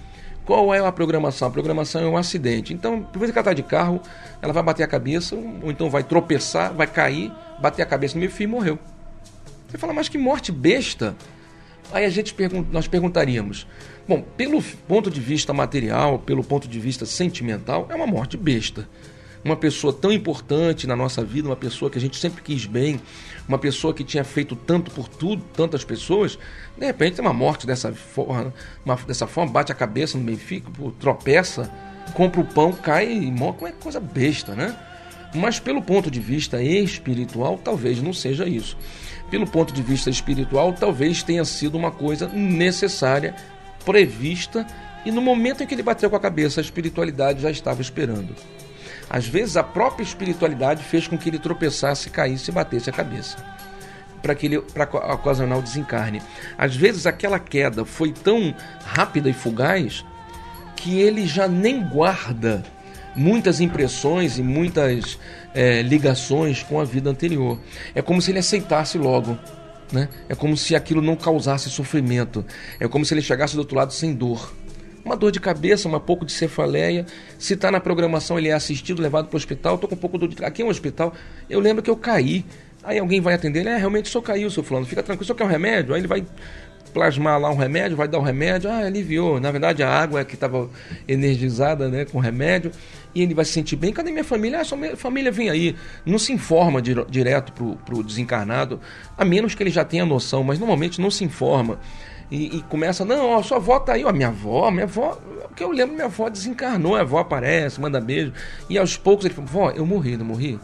Qual é a programação? A programação é um acidente. Então, por vez que ela está de carro, ela vai bater a cabeça, ou então vai tropeçar, vai cair, bater a cabeça no meio fio e morreu. Você fala, mas que morte besta. Aí a gente pergun nós perguntaríamos: bom, pelo ponto de vista material, pelo ponto de vista sentimental, é uma morte besta. Uma pessoa tão importante na nossa vida, uma pessoa que a gente sempre quis bem, uma pessoa que tinha feito tanto por tudo, tantas pessoas, de repente tem uma morte dessa forma, uma, dessa forma bate a cabeça no meio, fica, tropeça, compra o pão, cai e morre. Como é coisa besta, né? Mas pelo ponto de vista espiritual, talvez não seja isso. Pelo ponto de vista espiritual, talvez tenha sido uma coisa necessária, prevista, e no momento em que ele bateu com a cabeça, a espiritualidade já estava esperando. Às vezes a própria espiritualidade fez com que ele tropeçasse, caísse e batesse a cabeça. Para que ele para ocasionar o desencarne. Às vezes aquela queda foi tão rápida e fugaz que ele já nem guarda muitas impressões e muitas é, ligações com a vida anterior. É como se ele aceitasse logo. Né? É como se aquilo não causasse sofrimento. É como se ele chegasse do outro lado sem dor. Uma dor de cabeça, um pouco de cefaleia. Se está na programação, ele é assistido, levado para o hospital. Estou com um pouco de dor de... Aqui é um hospital. Eu lembro que eu caí Aí alguém vai atender ele, é, realmente só caiu, seu fulano, fica tranquilo, só quer um remédio? Aí ele vai plasmar lá um remédio, vai dar um remédio, ah, aliviou. Na verdade, a água é que estava energizada né, com o remédio, e ele vai se sentir bem. Cadê minha família? Ah, sua família vem aí. Não se informa di direto para o desencarnado, a menos que ele já tenha noção, mas normalmente não se informa. E, e começa, não, ó, sua avó tá aí, ó, minha avó, minha avó, porque eu lembro, minha avó desencarnou, a avó aparece, manda beijo, e aos poucos ele fala, vó, eu morri, não morri?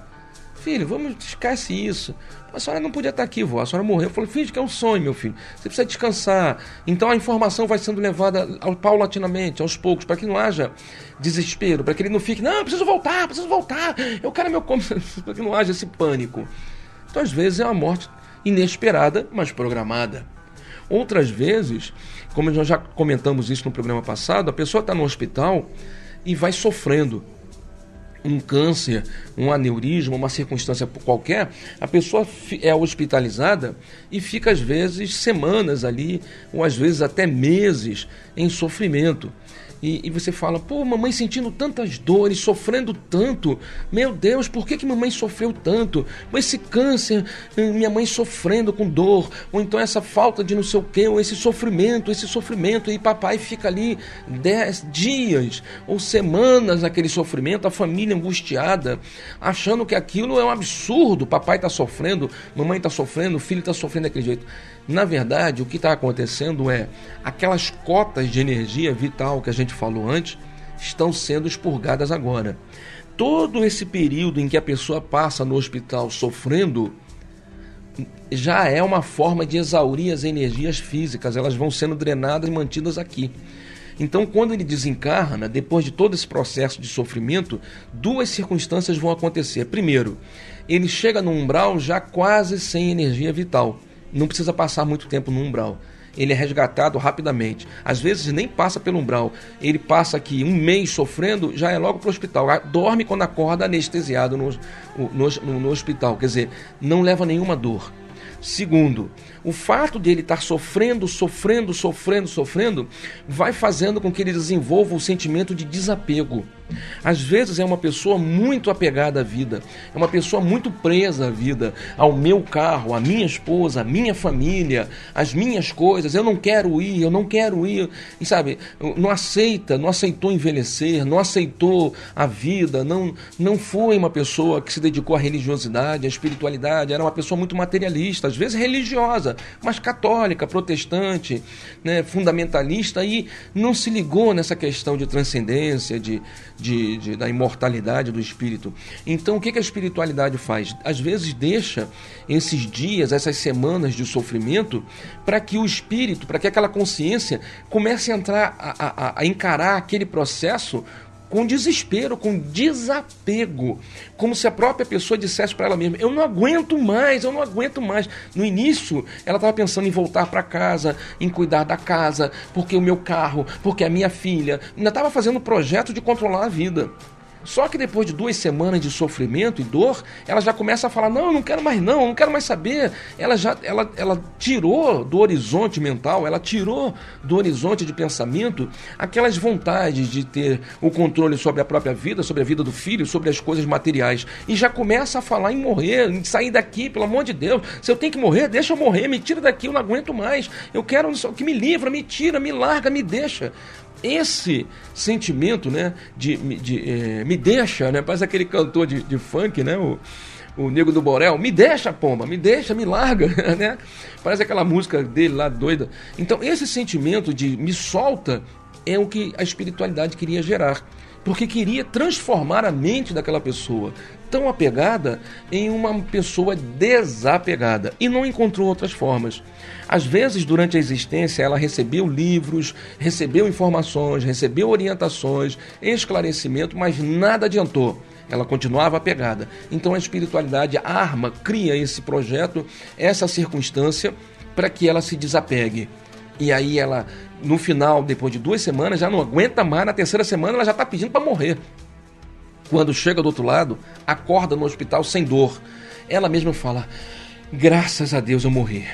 Filho, vamos, esquece isso. A senhora não podia estar aqui, vó. A senhora morreu. Eu falei, finge que é um sonho, meu filho. Você precisa descansar. Então a informação vai sendo levada paulatinamente, aos poucos, para que não haja desespero, para que ele não fique, não, preciso voltar, preciso voltar. Eu quero meu como, <laughs> para que não haja esse pânico. Então, às vezes, é uma morte inesperada, mas programada. Outras vezes, como nós já comentamos isso no programa passado, a pessoa está no hospital e vai sofrendo um câncer, um aneurisma, uma circunstância qualquer, a pessoa é hospitalizada e fica às vezes semanas ali, ou às vezes até meses em sofrimento. E, e, você fala, pô, mamãe sentindo tantas dores, sofrendo tanto. Meu Deus, por que, que mamãe sofreu tanto? Esse câncer, hum, minha mãe sofrendo com dor, ou então essa falta de não sei o que, ou esse sofrimento, esse sofrimento, e papai fica ali dez dias ou semanas naquele sofrimento, a família angustiada, achando que aquilo é um absurdo. Papai está sofrendo, mamãe está sofrendo, o filho está sofrendo daquele jeito. Na verdade, o que está acontecendo é aquelas cotas de energia vital que a gente falou antes estão sendo expurgadas agora. Todo esse período em que a pessoa passa no hospital sofrendo já é uma forma de exaurir as energias físicas, elas vão sendo drenadas e mantidas aqui. Então, quando ele desencarna, depois de todo esse processo de sofrimento, duas circunstâncias vão acontecer. Primeiro, ele chega no umbral já quase sem energia vital não precisa passar muito tempo no umbral. Ele é resgatado rapidamente. Às vezes nem passa pelo umbral. Ele passa aqui um mês sofrendo, já é logo para o hospital. Dorme quando acorda anestesiado no, no, no hospital. Quer dizer, não leva nenhuma dor. Segundo, o fato de ele estar sofrendo, sofrendo, sofrendo, sofrendo, vai fazendo com que ele desenvolva o sentimento de desapego. Às vezes é uma pessoa muito apegada à vida, é uma pessoa muito presa à vida, ao meu carro, à minha esposa, à minha família, às minhas coisas. Eu não quero ir, eu não quero ir. E sabe, não aceita, não aceitou envelhecer, não aceitou a vida, não, não foi uma pessoa que se dedicou à religiosidade, à espiritualidade, era uma pessoa muito materialista, às vezes religiosa, mas católica, protestante, né, fundamentalista, e não se ligou nessa questão de transcendência, de, de, de, da imortalidade do espírito. Então, o que, que a espiritualidade faz? Às vezes deixa esses dias, essas semanas de sofrimento, para que o espírito, para que aquela consciência comece a entrar, a, a, a encarar aquele processo com desespero, com desapego, como se a própria pessoa dissesse para ela mesma: Eu não aguento mais, eu não aguento mais. No início, ela estava pensando em voltar para casa, em cuidar da casa, porque o meu carro, porque a minha filha, ainda estava fazendo o projeto de controlar a vida. Só que depois de duas semanas de sofrimento e dor, ela já começa a falar: não, eu não quero mais, não, eu não quero mais saber. Ela já ela, ela tirou do horizonte mental, ela tirou do horizonte de pensamento aquelas vontades de ter o controle sobre a própria vida, sobre a vida do filho, sobre as coisas materiais. E já começa a falar em morrer, em sair daqui, pelo amor de Deus. Se eu tenho que morrer, deixa eu morrer, me tira daqui, eu não aguento mais. Eu quero que me livra, me tira, me larga, me deixa esse sentimento, né, de, de é, me deixa, né, parece aquele cantor de, de funk, né, o, o Nego do Borel, me deixa, pomba, me deixa, me larga, <laughs> né? Parece aquela música dele lá doida. Então, esse sentimento de me solta é o que a espiritualidade queria gerar porque queria transformar a mente daquela pessoa tão apegada em uma pessoa desapegada e não encontrou outras formas. Às vezes, durante a existência, ela recebeu livros, recebeu informações, recebeu orientações, esclarecimento, mas nada adiantou. Ela continuava apegada. Então a espiritualidade arma, cria esse projeto, essa circunstância para que ela se desapegue. E aí ela, no final, depois de duas semanas, já não aguenta mais. Na terceira semana ela já está pedindo para morrer. Quando chega do outro lado, acorda no hospital sem dor. Ela mesma fala: Graças a Deus eu morri.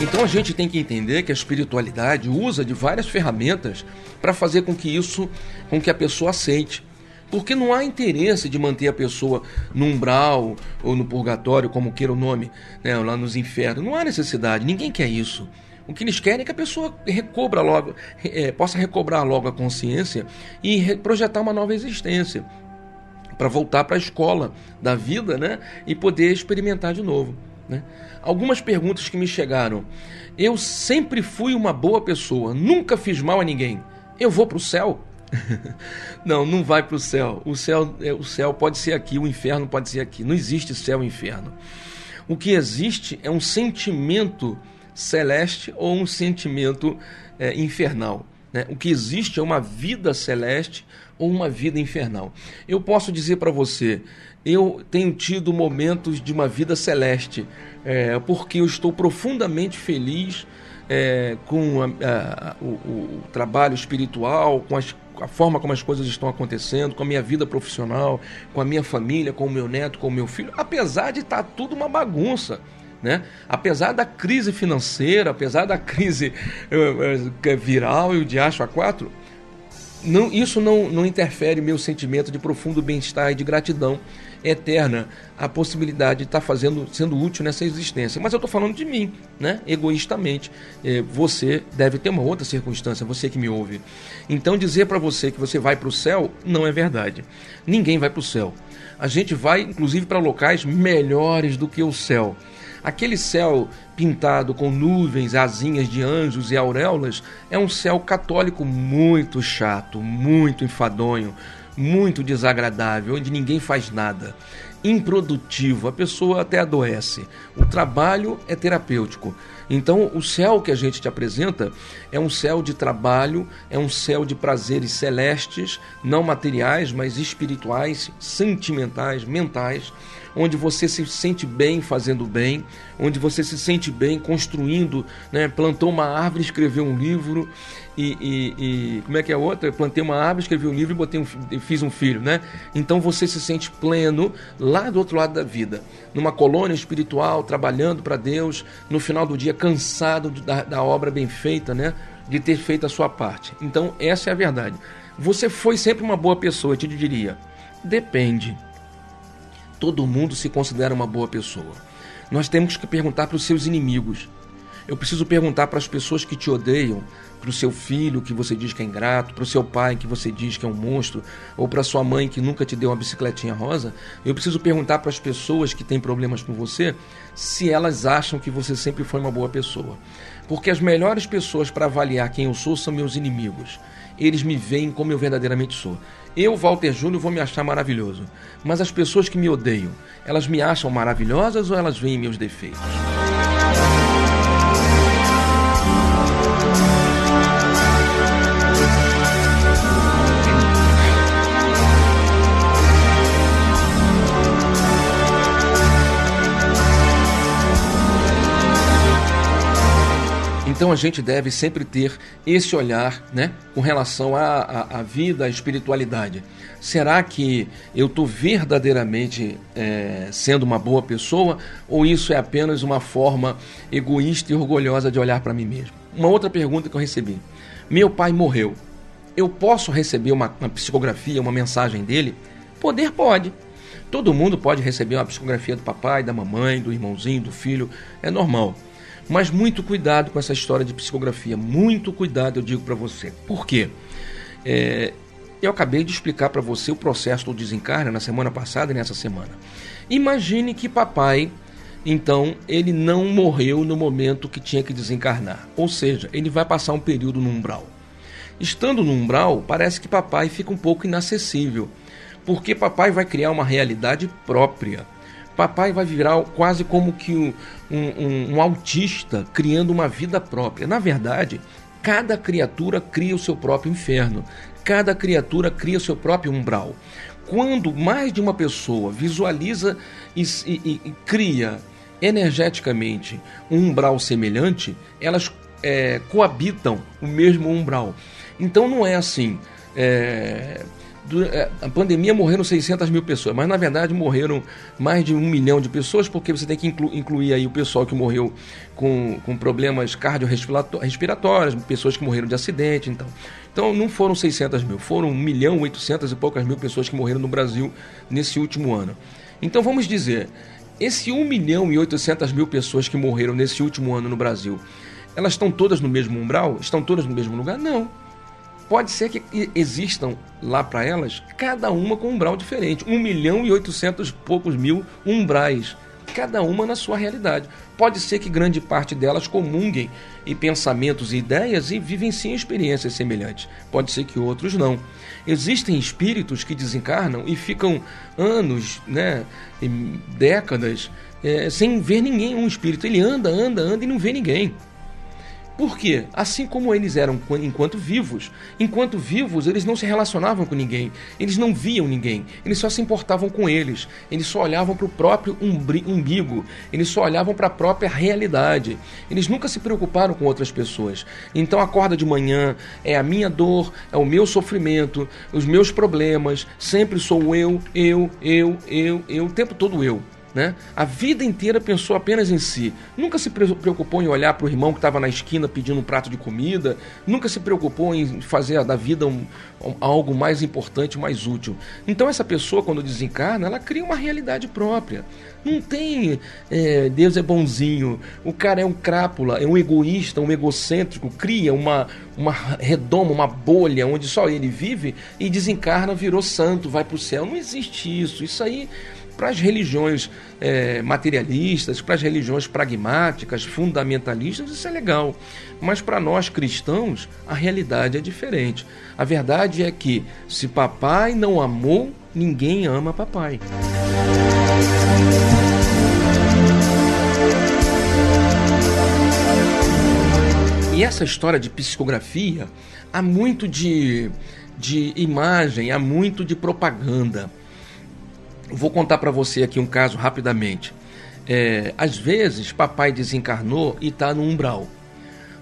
Então a gente tem que entender que a espiritualidade usa de várias ferramentas para fazer com que isso, com que a pessoa aceite. Porque não há interesse de manter a pessoa no umbral ou no purgatório, como queira o nome, né, lá nos infernos. Não há necessidade, ninguém quer isso. O que eles querem é que a pessoa recobra logo, é, possa recobrar logo a consciência e projetar uma nova existência para voltar para a escola da vida, né, e poder experimentar de novo. Né? Algumas perguntas que me chegaram. Eu sempre fui uma boa pessoa, nunca fiz mal a ninguém. Eu vou para o céu? Não, não vai para o céu. O céu, é, o céu pode ser aqui, o inferno pode ser aqui. Não existe céu e inferno. O que existe é um sentimento celeste ou um sentimento é, infernal. Né? O que existe é uma vida celeste ou uma vida infernal. Eu posso dizer para você, eu tenho tido momentos de uma vida celeste, é, porque eu estou profundamente feliz é, com a, a, o, o, trabalho espiritual, com as, a forma como as coisas estão acontecendo, com a minha vida profissional, com a minha família, com o meu neto, com o meu filho, apesar de estar tá tudo uma bagunça. Né? Apesar da crise financeira, apesar da crise uh, viral e o diacho A4, não, isso não, não interfere meu sentimento de profundo bem-estar e de gratidão eterna a possibilidade de estar fazendo, sendo útil nessa existência. Mas eu estou falando de mim, né? egoístamente. É, você deve ter uma outra circunstância, você que me ouve. Então, dizer para você que você vai para o céu não é verdade. Ninguém vai para o céu. A gente vai, inclusive, para locais melhores do que o céu. Aquele céu pintado com nuvens, asinhas de anjos e auréolas é um céu católico muito chato, muito enfadonho, muito desagradável, onde ninguém faz nada. Improdutivo, a pessoa até adoece. O trabalho é terapêutico. Então, o céu que a gente te apresenta é um céu de trabalho, é um céu de prazeres celestes, não materiais, mas espirituais, sentimentais, mentais onde você se sente bem fazendo bem, onde você se sente bem construindo, né? plantou uma árvore, escreveu um livro e, e, e como é que é outra? Plantei uma árvore, escrevi um livro e botei um, fiz um filho, né? Então você se sente pleno lá do outro lado da vida, numa colônia espiritual, trabalhando para Deus, no final do dia cansado da, da obra bem feita, né? De ter feito a sua parte. Então essa é a verdade. Você foi sempre uma boa pessoa, eu te diria. Depende todo mundo se considera uma boa pessoa. Nós temos que perguntar para os seus inimigos. Eu preciso perguntar para as pessoas que te odeiam, para o seu filho que você diz que é ingrato, para o seu pai que você diz que é um monstro, ou para sua mãe que nunca te deu uma bicicletinha rosa. Eu preciso perguntar para as pessoas que têm problemas com você se elas acham que você sempre foi uma boa pessoa. Porque as melhores pessoas para avaliar quem eu sou são meus inimigos. Eles me veem como eu verdadeiramente sou. Eu, Walter Júnior, vou me achar maravilhoso. Mas as pessoas que me odeiam, elas me acham maravilhosas ou elas veem meus defeitos? Então a gente deve sempre ter esse olhar né, com relação à, à, vida, à espiritualidade. Será que eu estou verdadeiramente é, sendo uma boa pessoa ou isso é apenas uma forma egoísta e orgulhosa de olhar para mim mesmo? Uma outra pergunta que eu recebi: Meu pai morreu. Eu posso receber uma, uma psicografia, uma mensagem dele? Poder pode. Todo mundo pode receber uma psicografia do papai, da mamãe, do irmãozinho, do filho, é normal. Mas muito cuidado com essa história de psicografia, muito cuidado, eu digo para você. Por quê? É, eu acabei de explicar para você o processo do desencarne na semana passada e nessa semana. Imagine que papai, então, ele não morreu no momento que tinha que desencarnar. Ou seja, ele vai passar um período no umbral. Estando no umbral, parece que papai fica um pouco inacessível, porque papai vai criar uma realidade própria papai vai virar quase como que um, um, um autista criando uma vida própria. Na verdade, cada criatura cria o seu próprio inferno, cada criatura cria o seu próprio umbral. Quando mais de uma pessoa visualiza e, e, e cria energeticamente um umbral semelhante, elas é, coabitam o mesmo umbral. Então não é assim. É, a pandemia morreram 600 mil pessoas, mas na verdade morreram mais de um milhão de pessoas, porque você tem que inclu, incluir aí o pessoal que morreu com, com problemas cardiorrespiratórios, pessoas que morreram de acidente, então. Então não foram 600 mil, foram 1 milhão 800 e poucas mil pessoas que morreram no Brasil nesse último ano. Então vamos dizer, esse 1 milhão e 800 mil pessoas que morreram nesse último ano no Brasil, elas estão todas no mesmo umbral? Estão todas no mesmo lugar? Não. Pode ser que existam lá para elas, cada uma com um umbral diferente. 1 milhão e 800 poucos mil umbrais cada uma na sua realidade. Pode ser que grande parte delas comunguem em pensamentos e ideias e vivem sim experiências semelhantes. Pode ser que outros não. Existem espíritos que desencarnam e ficam anos, né, décadas, é, sem ver ninguém. Um espírito ele anda, anda, anda e não vê ninguém. Por quê? Assim como eles eram enquanto vivos, enquanto vivos eles não se relacionavam com ninguém, eles não viam ninguém, eles só se importavam com eles, eles só olhavam para o próprio umbigo, eles só olhavam para a própria realidade, eles nunca se preocuparam com outras pessoas. Então acorda de manhã, é a minha dor, é o meu sofrimento, os meus problemas, sempre sou eu, eu, eu, eu, eu, o tempo todo eu. Né? A vida inteira pensou apenas em si. Nunca se preocupou em olhar para o irmão que estava na esquina pedindo um prato de comida. Nunca se preocupou em fazer da vida um, um, algo mais importante, mais útil. Então essa pessoa, quando desencarna, ela cria uma realidade própria. Não tem é, Deus é bonzinho, o cara é um crápula, é um egoísta, um egocêntrico, cria uma, uma redoma, uma bolha onde só ele vive e desencarna, virou santo, vai para o céu. Não existe isso. Isso aí para as religiões é, materialistas, para as religiões pragmáticas, fundamentalistas, isso é legal. Mas para nós cristãos, a realidade é diferente. A verdade é que se papai não amou, ninguém ama papai. E essa história de psicografia, há muito de, de imagem, há muito de propaganda. Vou contar para você aqui um caso rapidamente. É, às vezes, papai desencarnou e está no umbral.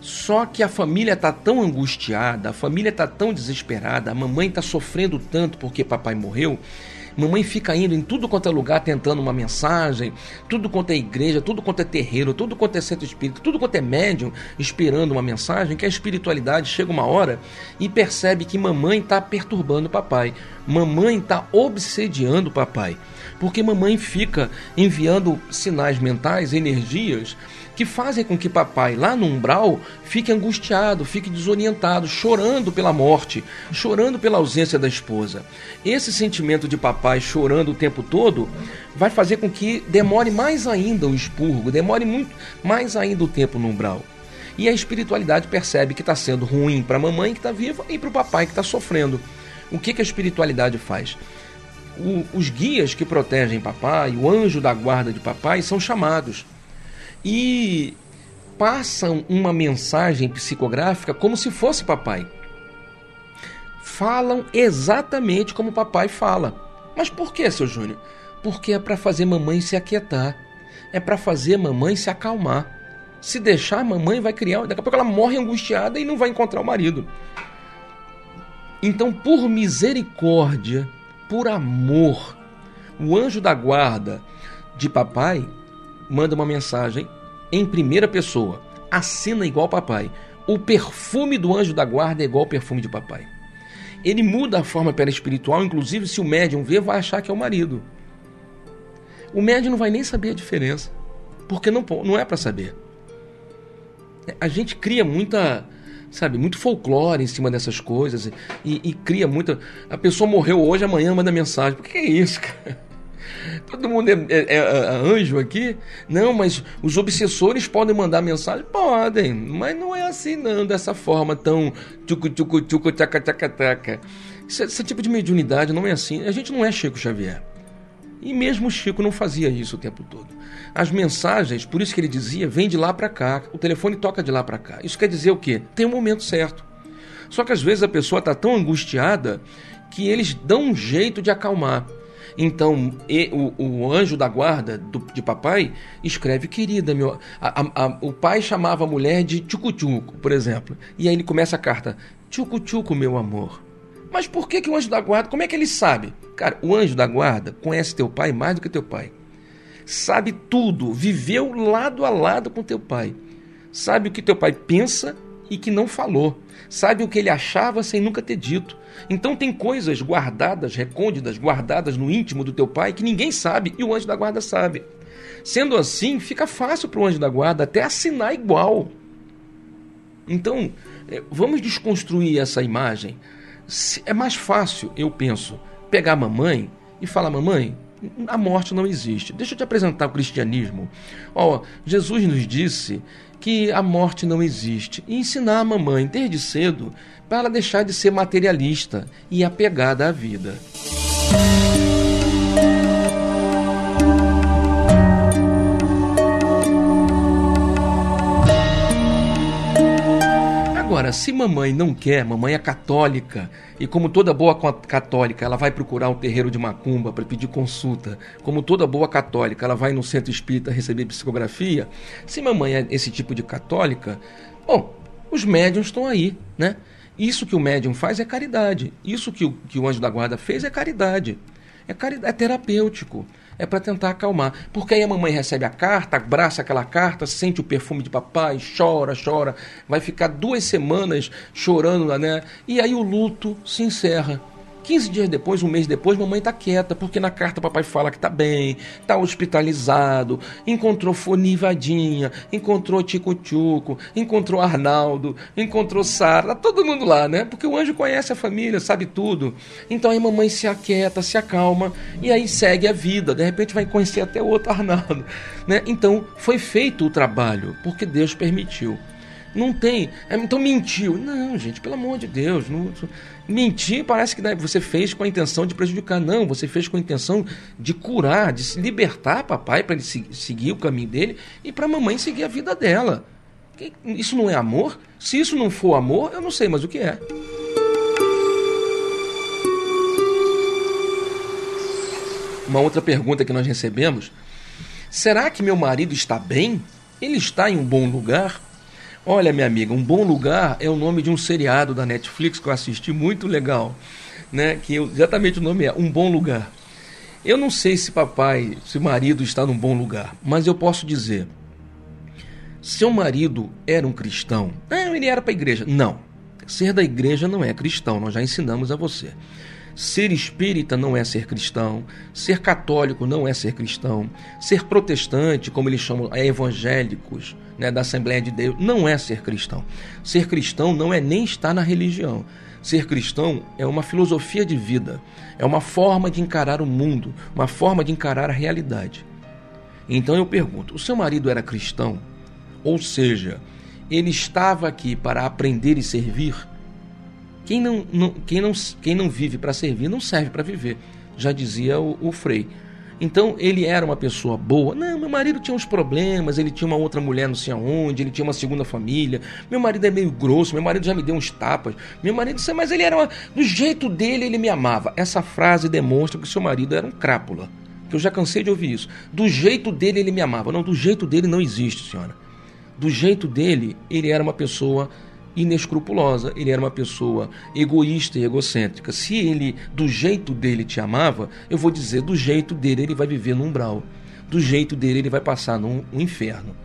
Só que a família está tão angustiada, a família está tão desesperada, a mamãe está sofrendo tanto porque papai morreu. Mamãe fica indo em tudo quanto é lugar tentando uma mensagem, tudo quanto é igreja, tudo quanto é terreiro, tudo quanto é centro espírita, tudo quanto é médium esperando uma mensagem, que a espiritualidade chega uma hora e percebe que mamãe está perturbando o papai. Mamãe está obsediando o papai. Porque mamãe fica enviando sinais mentais, energias, que fazem com que papai, lá no umbral, fique angustiado, fique desorientado, chorando pela morte, chorando pela ausência da esposa. Esse sentimento de papai chorando o tempo todo vai fazer com que demore mais ainda o expurgo, demore muito mais ainda o tempo no umbral. E a espiritualidade percebe que está sendo ruim para a mamãe que está viva e para o papai que está sofrendo. O que, que a espiritualidade faz? O, os guias que protegem papai, o anjo da guarda de papai, são chamados e passam uma mensagem psicográfica como se fosse papai. Falam exatamente como papai fala. Mas por que, seu Júnior? Porque é para fazer mamãe se aquietar. É para fazer mamãe se acalmar. Se deixar, mamãe vai criar. Daqui a pouco ela morre angustiada e não vai encontrar o marido. Então, por misericórdia, por amor, o anjo da guarda de papai manda uma mensagem em primeira pessoa. Assina igual papai. O perfume do anjo da guarda é igual ao perfume de papai. Ele muda a forma espiritual, inclusive se o médium ver, vai achar que é o marido. O médium não vai nem saber a diferença, porque não, não é para saber. A gente cria muita, sabe, muito folclore em cima dessas coisas e, e cria muita. A pessoa morreu hoje, amanhã manda mensagem. Por que é isso, cara? Todo mundo é, é, é, é, anjo aqui? Não, mas os obsessores podem mandar mensagem? Podem, mas não é assim não, dessa forma tão tchucu tchucu tchucu tchaca tchaca tchaca. Esse, esse tipo de mediunidade não é assim. A gente não é Chico Xavier. E mesmo Chico não fazia isso o tempo todo. As mensagens, por isso que ele dizia, vem de lá para cá, o telefone toca de lá para cá. Isso quer dizer o quê? Tem um momento certo. Só que às vezes a pessoa está tão angustiada que eles dão um jeito de acalmar. Então, e, o, o, anjo da guarda do, de papai escreve, querida, meu. A, a, o pai chamava a mulher de tchucu-tchuco, por exemplo. E aí ele começa a carta: tchucu-tchuco, meu amor. Mas por que, que o anjo da guarda, como é que ele sabe? Cara, o anjo da guarda conhece teu pai mais do que teu pai. Sabe tudo, viveu lado a lado com teu pai. Sabe o que teu pai pensa e que não falou. Sabe o que ele achava sem nunca ter dito. Então tem coisas guardadas, recônditas, guardadas no íntimo do teu pai que ninguém sabe e o anjo da guarda sabe. Sendo assim, fica fácil para o anjo da guarda até assinar igual. Então, é, vamos desconstruir essa imagem. É mais fácil, eu penso, pegar a mamãe e falar: Mamãe, a morte não existe. Deixa eu te apresentar o cristianismo. Ó, Jesus nos disse que a morte não existe e ensinar a mamãe desde cedo para ela deixar de ser materialista e apegada à vida. Agora, se mamãe não quer, mamãe é católica, e como toda boa católica, ela vai procurar um terreiro de macumba para pedir consulta, como toda boa católica, ela vai no centro espírita receber psicografia. Se mamãe é esse tipo de católica, bom, os médiums estão aí, né? Isso que o médium faz é caridade. Isso que o, que o anjo da guarda fez é caridade. É, caridade, é terapêutico é para tentar acalmar. Porque aí a mamãe recebe a carta, abraça aquela carta, sente o perfume de papai, chora, chora, vai ficar duas semanas chorando, né? E aí o luto se encerra. 15 dias depois, um mês depois, mamãe está quieta, porque na carta papai fala que está bem, está hospitalizado, encontrou Fonivadinha, encontrou Tico-Tchuco, encontrou Arnaldo, encontrou Sara, tá todo mundo lá, né? Porque o anjo conhece a família, sabe tudo. Então aí mamãe se aquieta, se acalma e aí segue a vida. De repente vai conhecer até outro Arnaldo, né? Então foi feito o trabalho, porque Deus permitiu. Não tem. É, então mentiu. Não, gente, pelo amor de Deus. Não, mentir parece que você fez com a intenção de prejudicar. Não, você fez com a intenção de curar, de se libertar papai para ele seguir o caminho dele e para a mamãe seguir a vida dela. Isso não é amor? Se isso não for amor, eu não sei mais o que é. Uma outra pergunta que nós recebemos: será que meu marido está bem? Ele está em um bom lugar? Olha, minha amiga, Um Bom Lugar é o nome de um seriado da Netflix que eu assisti muito legal, né? Que eu, exatamente o nome é Um Bom Lugar. Eu não sei se papai, se marido está num bom lugar, mas eu posso dizer: seu marido era um cristão. Ele era para a igreja. Não. Ser da igreja não é cristão, nós já ensinamos a você. Ser espírita não é ser cristão, ser católico não é ser cristão, ser protestante, como eles chamam, é evangélicos, né, da Assembleia de Deus, não é ser cristão. Ser cristão não é nem estar na religião. Ser cristão é uma filosofia de vida, é uma forma de encarar o mundo, uma forma de encarar a realidade. Então eu pergunto: o seu marido era cristão? Ou seja, ele estava aqui para aprender e servir? Quem não, não, quem não, quem não vive para servir não serve para viver, já dizia o, o Frei. Então ele era uma pessoa boa. Não, meu marido tinha uns problemas, ele tinha uma outra mulher não sei aonde, ele tinha uma segunda família. Meu marido é meio grosso, meu marido já me deu uns tapas. Meu marido, mas ele era uma, do jeito dele ele me amava. Essa frase demonstra que seu marido era um crápula. Que eu já cansei de ouvir isso. Do jeito dele ele me amava. Não, do jeito dele não existe, senhora. Do jeito dele ele era uma pessoa inescrupulosa, ele era uma pessoa egoísta e egocêntrica. Se ele, do jeito dele, te amava, eu vou dizer, do jeito dele, ele vai viver no umbral. Do jeito dele, ele vai passar no inferno.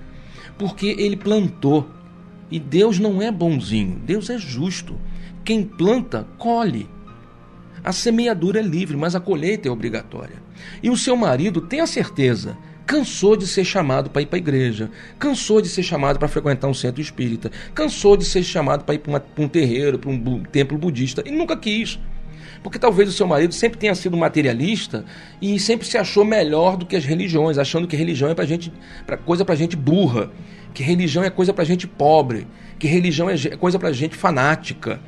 Porque ele plantou. E Deus não é bonzinho, Deus é justo. Quem planta, colhe. A semeadura é livre, mas a colheita é obrigatória. E o seu marido tem a certeza cansou de ser chamado para ir para a igreja, cansou de ser chamado para frequentar um centro espírita, cansou de ser chamado para ir para um terreiro, para um templo budista, e nunca quis. Porque talvez o seu marido sempre tenha sido materialista e sempre se achou melhor do que as religiões, achando que religião é pra gente, pra, coisa para gente burra, que religião é coisa para gente pobre, que religião é coisa para gente fanática.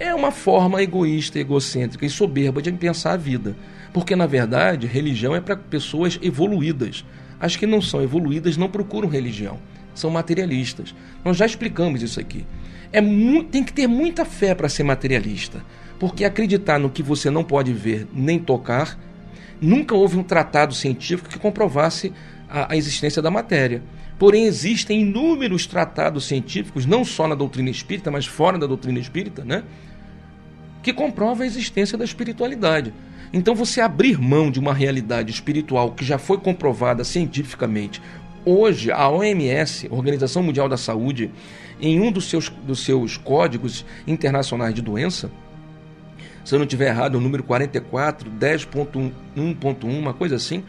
É uma forma egoísta, egocêntrica e soberba de pensar a vida. Porque, na verdade, religião é para pessoas evoluídas. As que não são evoluídas não procuram religião, são materialistas. Nós já explicamos isso aqui. É tem que ter muita fé para ser materialista, porque acreditar no que você não pode ver nem tocar, nunca houve um tratado científico que comprovasse a, a existência da matéria. Porém, existem inúmeros tratados científicos, não só na doutrina espírita, mas fora da doutrina espírita, né? que comprova a existência da espiritualidade. Então, você abrir mão de uma realidade espiritual que já foi comprovada cientificamente. Hoje, a OMS, Organização Mundial da Saúde, em um dos seus, dos seus códigos internacionais de doença, se eu não estiver errado, o número 44, 10.1.1, uma coisa assim,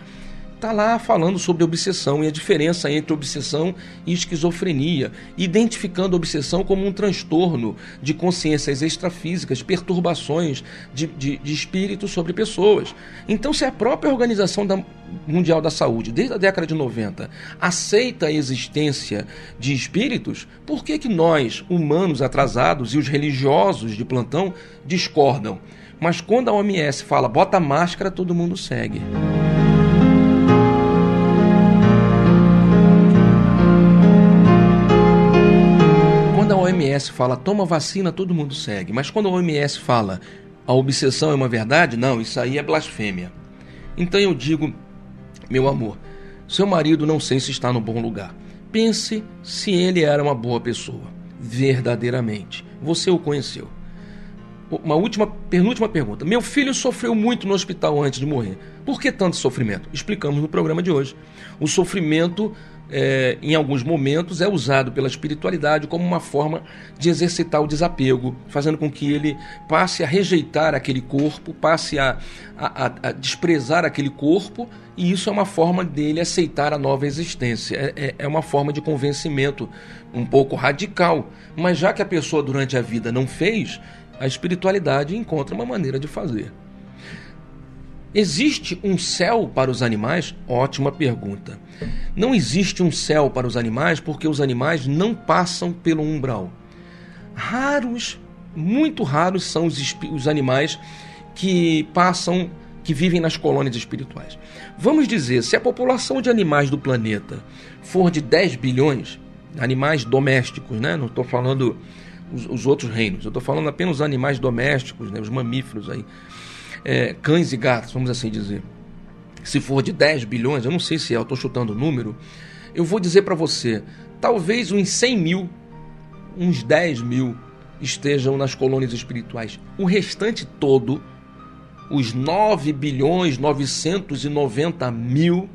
está lá falando sobre obsessão e a diferença entre obsessão e esquizofrenia, identificando a obsessão como um transtorno de consciências extrafísicas, perturbações de, de, de espírito sobre pessoas. Então, se a própria Organização da, Mundial da Saúde, desde a década de 90, aceita a existência de espíritos, por que, que nós, humanos atrasados e os religiosos de plantão, discordam? Mas quando a OMS fala bota máscara, todo mundo segue. OMS fala toma vacina, todo mundo segue. Mas quando a OMS fala a obsessão é uma verdade, não, isso aí é blasfêmia. Então eu digo, meu amor, seu marido não sei se está no bom lugar. Pense se ele era uma boa pessoa, verdadeiramente. Você o conheceu. Uma última, penúltima pergunta. Meu filho sofreu muito no hospital antes de morrer. Por que tanto sofrimento? Explicamos no programa de hoje. O sofrimento é, em alguns momentos, é usado pela espiritualidade como uma forma de exercitar o desapego, fazendo com que ele passe a rejeitar aquele corpo, passe a, a, a desprezar aquele corpo, e isso é uma forma dele aceitar a nova existência. É, é, é uma forma de convencimento um pouco radical, mas já que a pessoa durante a vida não fez, a espiritualidade encontra uma maneira de fazer. Existe um céu para os animais? Ótima pergunta. Não existe um céu para os animais porque os animais não passam pelo umbral. Raros, muito raros são os, os animais que passam, que vivem nas colônias espirituais. Vamos dizer, se a população de animais do planeta for de 10 bilhões, animais domésticos, né? Não estou falando os, os, outros reinos, eu estou falando apenas animais domésticos, né? os mamíferos aí é, cães e gatos, vamos assim dizer, se for de 10 bilhões, eu não sei se é, eu estou chutando o número, eu vou dizer para você, talvez uns 100 mil, uns 10 mil estejam nas colônias espirituais. O restante todo, os 9 bilhões 990 mil,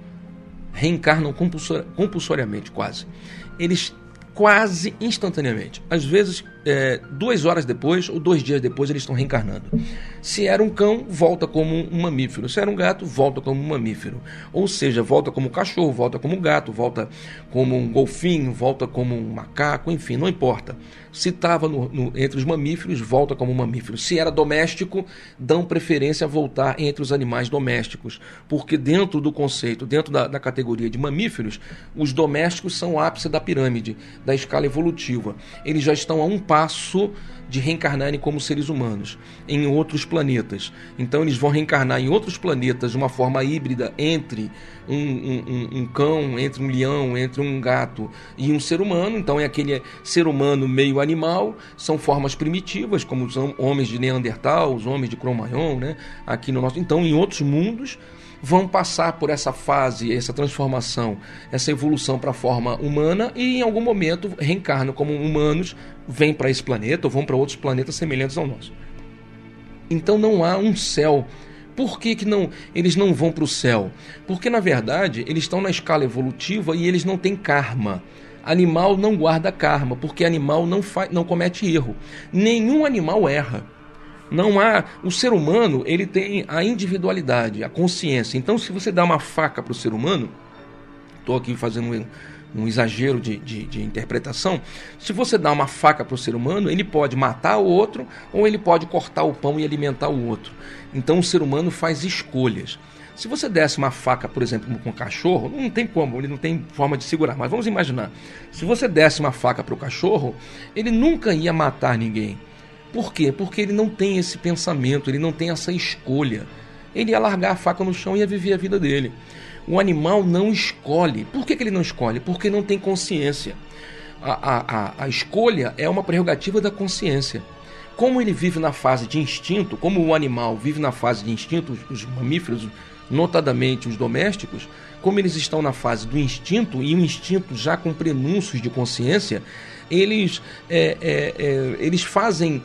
reencarnam compulsoriamente, quase. Eles quase instantaneamente. Às vezes, é, duas horas depois ou dois dias depois, eles estão reencarnando. Se era um cão, volta como um mamífero. Se era um gato, volta como um mamífero. Ou seja, volta como cachorro, volta como gato, volta como um golfinho, volta como um macaco, enfim, não importa. Se estava entre os mamíferos, volta como mamífero. Se era doméstico, dão preferência a voltar entre os animais domésticos. Porque dentro do conceito, dentro da, da categoria de mamíferos, os domésticos são o ápice da pirâmide, da escala evolutiva. Eles já estão a um passo de reencarnarem como seres humanos em outros planetas. Então eles vão reencarnar em outros planetas de uma forma híbrida entre um, um, um, cão, entre um leão, entre um gato e um ser humano. Então é aquele ser humano meio animal. São formas primitivas, como os homens de Neandertal, os homens de Cro-Magnon, né? Aqui no nosso. Então em outros mundos vão passar por essa fase, essa transformação, essa evolução para a forma humana e em algum momento reencarnam como humanos, vêm para esse planeta ou vão para outros planetas semelhantes ao nosso. Então não há um céu. Por que, que não, eles não vão para o céu? Porque na verdade eles estão na escala evolutiva e eles não têm karma. Animal não guarda karma, porque animal não, faz, não comete erro. Nenhum animal erra. Não há. O ser humano ele tem a individualidade, a consciência. Então, se você dá uma faca para o ser humano, estou aqui fazendo um, um exagero de, de, de, interpretação. Se você dá uma faca para o ser humano, ele pode matar o outro ou ele pode cortar o pão e alimentar o outro. Então, o ser humano faz escolhas. Se você desse uma faca, por exemplo, com um cachorro, não tem como, ele não tem forma de segurar. Mas vamos imaginar: se você desse uma faca para o cachorro, ele nunca ia matar ninguém por quê? Porque ele não tem esse pensamento, ele não tem essa escolha. Ele ia largar a faca no chão e ia viver a vida dele. O animal não escolhe. Por que, que ele não escolhe? Porque não tem consciência. A, a, a, a escolha é uma prerrogativa da consciência. Como ele vive na fase de instinto, como o animal vive na fase de instinto, os, os mamíferos, notadamente os domésticos, como eles estão na fase do instinto e o instinto já com prenúncios de consciência, eles, é, é, é, eles fazem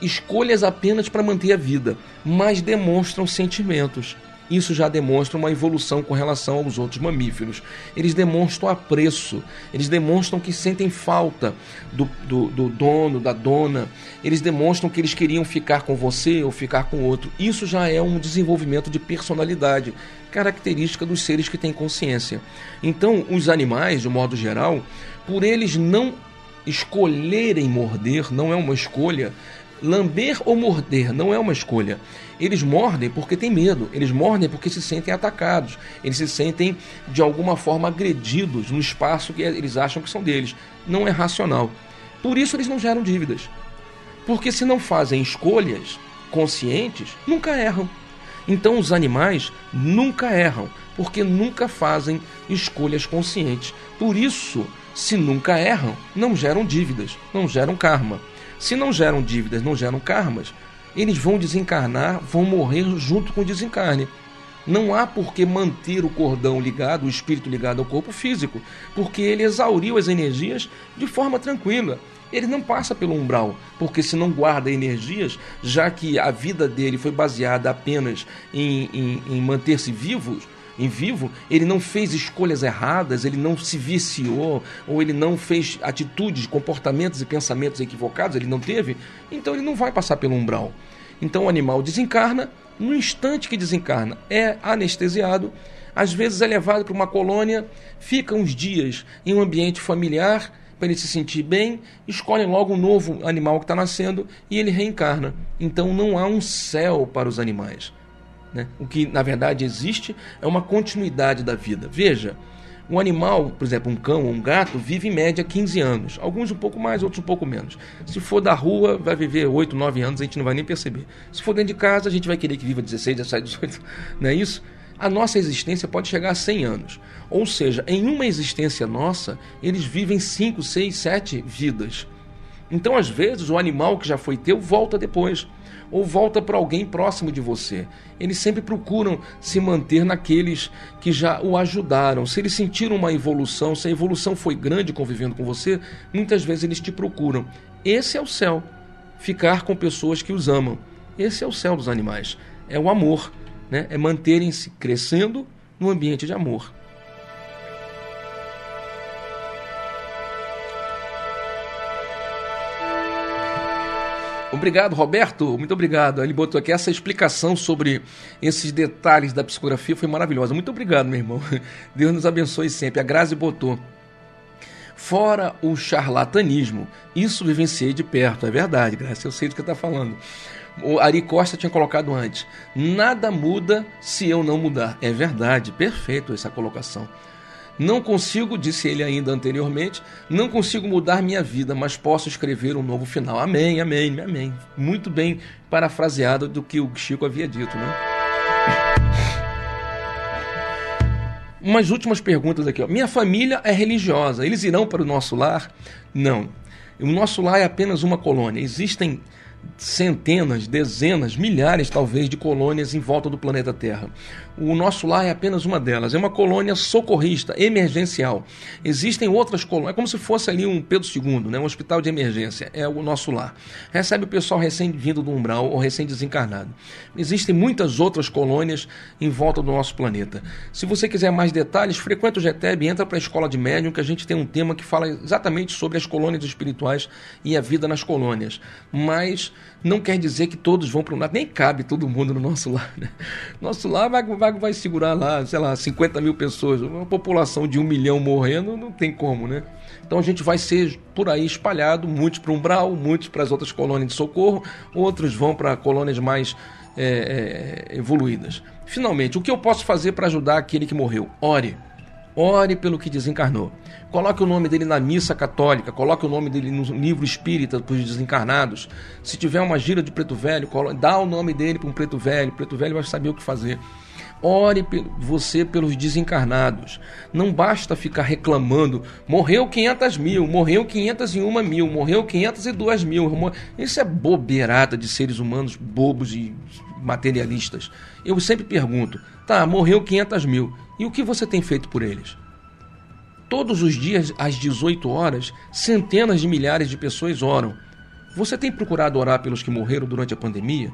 escolhas apenas para manter a vida, mas demonstram sentimentos. Isso já demonstra uma evolução com relação aos outros mamíferos. Eles demonstram apreço, eles demonstram que sentem falta do, do, do dono, da dona, eles demonstram que eles queriam ficar com você ou ficar com outro. Isso já é um desenvolvimento de personalidade, característica dos seres que têm consciência. Então, os animais, de modo geral, por eles não escolherem morder, não é uma escolha, Lamber ou morder não é uma escolha. Eles mordem porque têm medo, eles mordem porque se sentem atacados, eles se sentem de alguma forma agredidos no espaço que eles acham que são deles. Não é racional. Por isso eles não geram dívidas. Porque se não fazem escolhas conscientes, nunca erram. Então os animais nunca erram, porque nunca fazem escolhas conscientes. Por isso, se nunca erram, não geram dívidas, não geram karma. Se não geram dívidas, não geram karmas, eles vão desencarnar, vão morrer junto com o desencarne. Não há por que manter o cordão ligado, o espírito ligado ao corpo físico, porque ele exauriu as energias de forma tranquila. Ele não passa pelo umbral, porque se não guarda energias, já que a vida dele foi baseada apenas em, em, em manter-se vivos, em vivo, ele não fez escolhas erradas, ele não se viciou, ou ele não fez atitudes, comportamentos e pensamentos equivocados, ele não teve, então ele não vai passar pelo umbral. Então o animal desencarna, no instante que desencarna, é anestesiado, às vezes é levado para uma colônia, fica uns dias em um ambiente familiar para ele se sentir bem, escolhe logo um novo animal que está nascendo e ele reencarna. Então não há um céu para os animais. Né? O que na verdade existe é uma continuidade da vida. Veja, um animal, por exemplo, um cão ou um gato, vive em média 15 anos. Alguns um pouco mais, outros um pouco menos. Se for da rua, vai viver 8, 9 anos, a gente não vai nem perceber. Se for dentro de casa, a gente vai querer que viva 16, 17, 18. Não é isso? A nossa existência pode chegar a 100 anos. Ou seja, em uma existência nossa, eles vivem 5, 6, 7 vidas. Então, às vezes, o animal que já foi teu volta depois ou volta para alguém próximo de você. Eles sempre procuram se manter naqueles que já o ajudaram. Se eles sentiram uma evolução, se a evolução foi grande convivendo com você, muitas vezes eles te procuram. Esse é o céu. Ficar com pessoas que os amam. Esse é o céu dos animais. É o amor, né? É manterem-se crescendo no ambiente de amor. Obrigado, Roberto. Muito obrigado. Ele botou aqui essa explicação sobre esses detalhes da psicografia foi maravilhosa. Muito obrigado, meu irmão. <laughs> Deus nos abençoe sempre. A Grazi botou. Fora o charlatanismo, isso vivenciei de perto, é verdade, Graça, eu sei do que está falando. O Ari Costa tinha colocado antes: nada muda se eu não mudar. É verdade, perfeito essa colocação. Não consigo, disse ele ainda anteriormente, não consigo mudar minha vida, mas posso escrever um novo final. Amém, amém, amém. Muito bem parafraseado do que o Chico havia dito, né? Umas últimas perguntas aqui. Ó. Minha família é religiosa. Eles irão para o nosso lar? Não. O nosso lar é apenas uma colônia. Existem centenas, dezenas, milhares talvez de colônias em volta do planeta Terra. O nosso lar é apenas uma delas. É uma colônia socorrista, emergencial. Existem outras colônias, é como se fosse ali um Pedro II, né? um hospital de emergência. É o nosso lar. Recebe o pessoal recém-vindo do umbral ou recém-desencarnado. Existem muitas outras colônias em volta do nosso planeta. Se você quiser mais detalhes, frequenta o GTEB, entra para a escola de médium, que a gente tem um tema que fala exatamente sobre as colônias espirituais e a vida nas colônias. Mas não quer dizer que todos vão para o lado, nem cabe todo mundo no nosso lar. Né? Nosso lar vai, vai, vai segurar lá, sei lá, 50 mil pessoas, uma população de um milhão morrendo, não tem como, né? Então a gente vai ser por aí espalhado, muitos para o Umbral, muitos para as outras colônias de socorro, outros vão para colônias mais é, é, evoluídas. Finalmente, o que eu posso fazer para ajudar aquele que morreu? Ore. Ore pelo que desencarnou. Coloque o nome dele na missa católica, coloque o nome dele no livro espírita para os desencarnados. Se tiver uma gira de preto velho, dá o nome dele para um preto velho, o preto velho vai saber o que fazer. Ore você pelos desencarnados. Não basta ficar reclamando. Morreu 500 mil, morreu 501 mil, morreu 502 mil. Isso é bobeirada de seres humanos bobos e materialistas. Eu sempre pergunto: tá, morreu 500 mil. E o que você tem feito por eles? Todos os dias, às 18 horas, centenas de milhares de pessoas oram. Você tem procurado orar pelos que morreram durante a pandemia?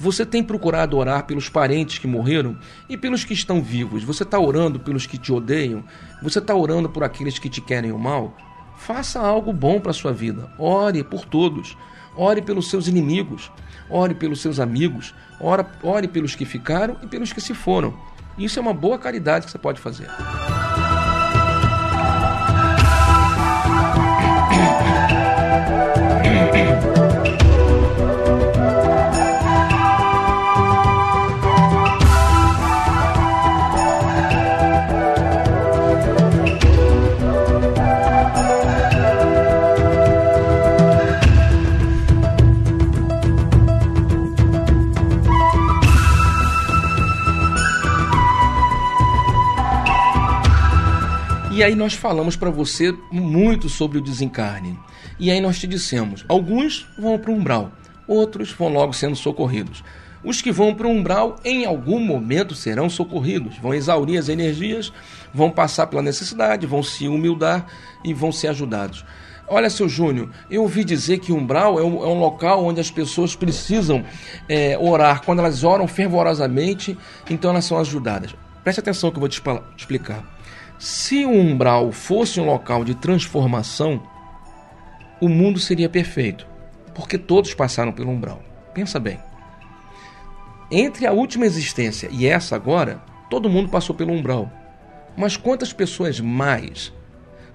Você tem procurado orar pelos parentes que morreram e pelos que estão vivos? Você está orando pelos que te odeiam? Você está orando por aqueles que te querem o mal? Faça algo bom para a sua vida. Ore por todos. Ore pelos seus inimigos. Ore pelos seus amigos. Ore, ore pelos que ficaram e pelos que se foram. Isso é uma boa caridade que você pode fazer. E aí nós falamos para você muito sobre o desencarne. E aí nós te dissemos, alguns vão para o umbral, outros vão logo sendo socorridos. Os que vão para o umbral, em algum momento serão socorridos, vão exaurir as energias, vão passar pela necessidade, vão se humildar e vão ser ajudados. Olha, seu Júnior, eu ouvi dizer que umbral é um, é um local onde as pessoas precisam é, orar. Quando elas oram fervorosamente, então elas são ajudadas. Preste atenção que eu vou te explicar. Se o umbral fosse um local de transformação, o mundo seria perfeito, porque todos passaram pelo umbral. Pensa bem. Entre a última existência e essa agora, todo mundo passou pelo umbral. Mas quantas pessoas mais,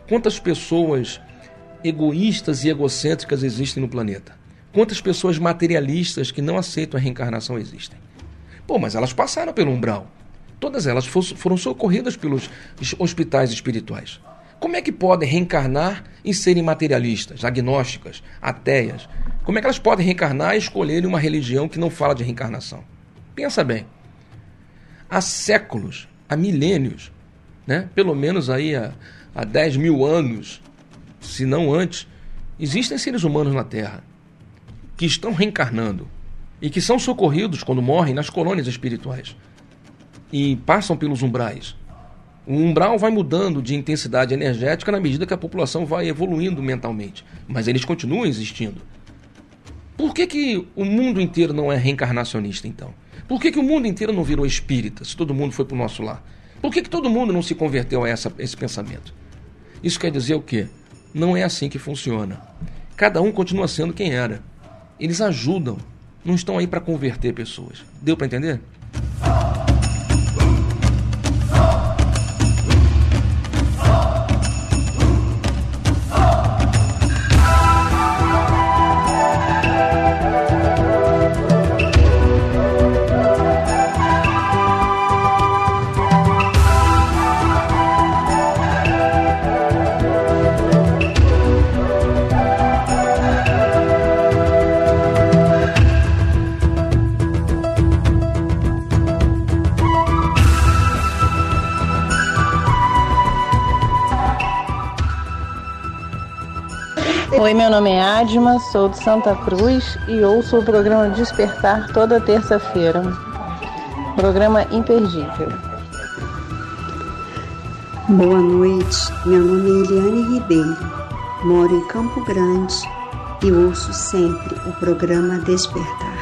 quantas pessoas egoístas e egocêntricas existem no planeta? Quantas pessoas materialistas que não aceitam a reencarnação existem? Pô, mas elas passaram pelo umbral. Todas elas foram socorridas pelos hospitais espirituais. Como é que podem reencarnar e serem materialistas, agnósticas, ateias? Como é que elas podem reencarnar e escolherem uma religião que não fala de reencarnação? Pensa bem. Há séculos, há milênios, né? pelo menos aí há, há 10 mil anos, se não antes, existem seres humanos na Terra que estão reencarnando e que são socorridos quando morrem nas colônias espirituais e passam pelos umbrais. O umbral vai mudando de intensidade energética na medida que a população vai evoluindo mentalmente, mas eles continuam existindo. Por que, que o mundo inteiro não é reencarnacionista, então? Por que, que o mundo inteiro não virou espírita, se todo mundo foi para o nosso lar? Por que, que todo mundo não se converteu a essa, esse pensamento? Isso quer dizer o quê? Não é assim que funciona. Cada um continua sendo quem era. Eles ajudam, não estão aí para converter pessoas. Deu para entender? Oi, meu nome é Adma, sou de Santa Cruz e ouço o programa Despertar toda terça-feira. Programa imperdível. Boa noite, meu nome é Eliane Ribeiro, moro em Campo Grande e ouço sempre o programa Despertar.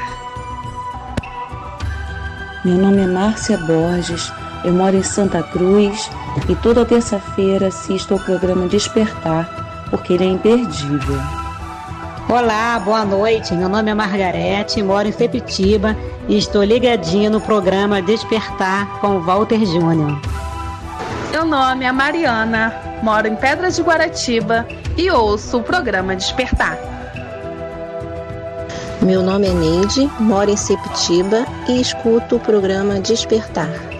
Meu nome é Márcia Borges, eu moro em Santa Cruz e toda terça-feira assisto ao programa Despertar porque ele é imperdível. Olá, boa noite. Meu nome é Margarete, moro em Sepitiba e estou ligadinha no programa Despertar com Walter Júnior. Meu nome é Mariana, moro em Pedras de Guaratiba e ouço o programa Despertar. Meu nome é Neide, moro em Sepitiba e escuto o programa Despertar.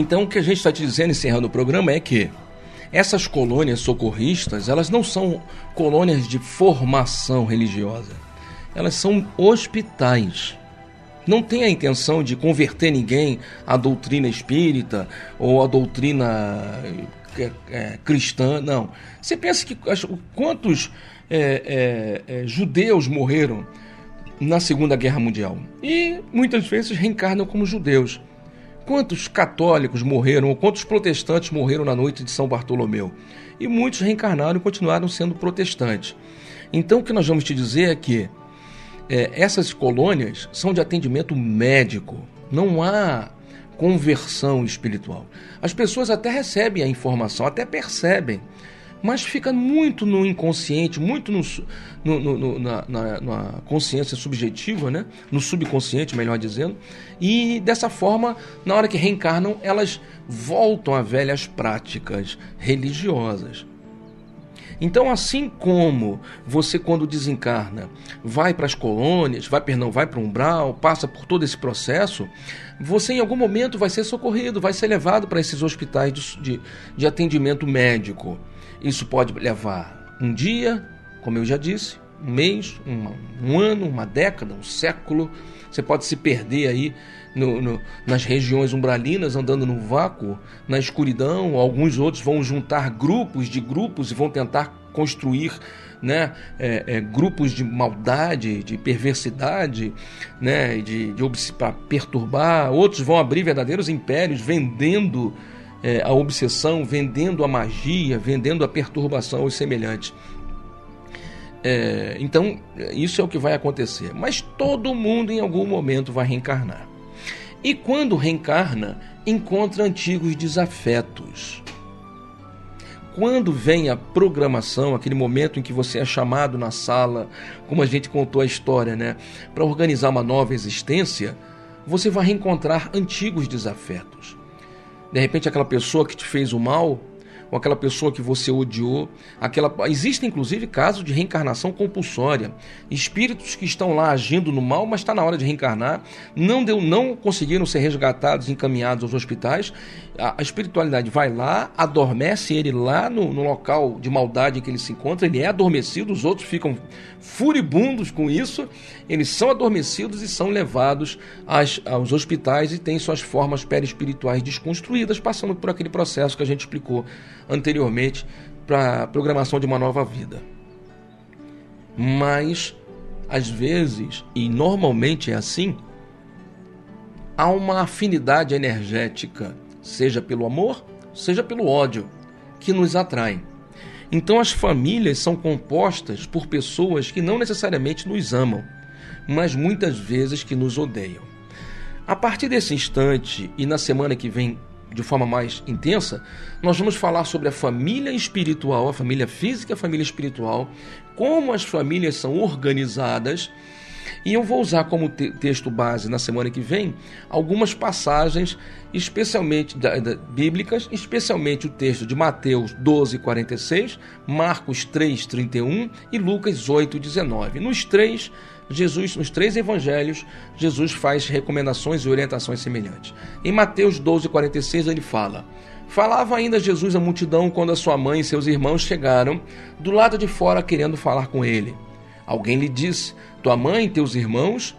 Então, o que a gente está te dizendo, encerrando o programa, é que essas colônias socorristas, elas não são colônias de formação religiosa. Elas são hospitais. Não tem a intenção de converter ninguém à doutrina espírita ou à doutrina é, é, cristã, não. Você pensa que quantos é, é, é, judeus morreram na Segunda Guerra Mundial? E muitas vezes reencarnam como judeus. Quantos católicos morreram, ou quantos protestantes morreram na noite de São Bartolomeu? E muitos reencarnaram e continuaram sendo protestantes. Então, o que nós vamos te dizer é que é, essas colônias são de atendimento médico. Não há conversão espiritual. As pessoas até recebem a informação, até percebem, mas fica muito no inconsciente, muito no, no, no, na, na, na, consciência subjetiva, né? no subconsciente, melhor dizendo, e dessa forma, na hora que reencarnam, elas voltam a velhas práticas religiosas. Então, assim como você, quando desencarna, vai para as colônias, vai, perdão, vai para o umbral, passa por todo esse processo, você em algum momento vai ser socorrido, vai ser levado para esses hospitais de, de, de atendimento médico. Isso pode levar um dia, como eu já disse, um mês, um, ano, uma década, um século. Você pode se perder aí no, no, nas regiões umbralinas, andando no vácuo, na escuridão. Alguns outros vão juntar grupos de grupos e vão tentar construir né, é, é, grupos de maldade, de perversidade, né, de, de para perturbar. Outros vão abrir verdadeiros impérios vendendo é, a obsessão, vendendo a magia, vendendo a perturbação aos semelhantes. É, então, isso é o que vai acontecer. Mas todo mundo em algum momento vai reencarnar. E quando reencarna, encontra antigos desafetos. Quando vem a programação, aquele momento em que você é chamado na sala, como a gente contou a história, né, para organizar uma nova existência, você vai reencontrar antigos desafetos. De repente, aquela pessoa que te fez o mal, ou aquela pessoa que você odiou, aquela existem inclusive casos de reencarnação compulsória, espíritos que estão lá agindo no mal, mas está na hora de reencarnar, não deu, não conseguiram ser resgatados, encaminhados aos hospitais. A, a espiritualidade vai lá, adormece ele lá no, no local de maldade em que ele se encontra, ele é adormecido, os outros ficam furibundos com isso, eles são adormecidos e são levados às, aos hospitais e têm suas formas perispirituais desconstruídas, passando por aquele processo que a gente explicou anteriormente para a programação de uma nova vida. Mas, às vezes, e normalmente é assim, há uma afinidade energética, seja pelo amor, seja pelo ódio, que nos atrai. Então, as famílias são compostas por pessoas que não necessariamente nos amam, mas muitas vezes que nos odeiam. A partir desse instante e na semana que vem de forma mais intensa, nós vamos falar sobre a família espiritual, a família física a família espiritual, como as famílias são organizadas. E eu vou usar como te texto base na semana que vem algumas passagens, especialmente da, da, bíblicas, especialmente o texto de Mateus 12, 46, Marcos 3, 31 e Lucas 8, 19. Nos três, Jesus, nos três evangelhos, Jesus faz recomendações e orientações semelhantes. Em Mateus 12, 46, ele fala: Falava ainda Jesus à multidão quando a sua mãe e seus irmãos chegaram do lado de fora querendo falar com ele. Alguém lhe disse: Tua mãe e teus irmãos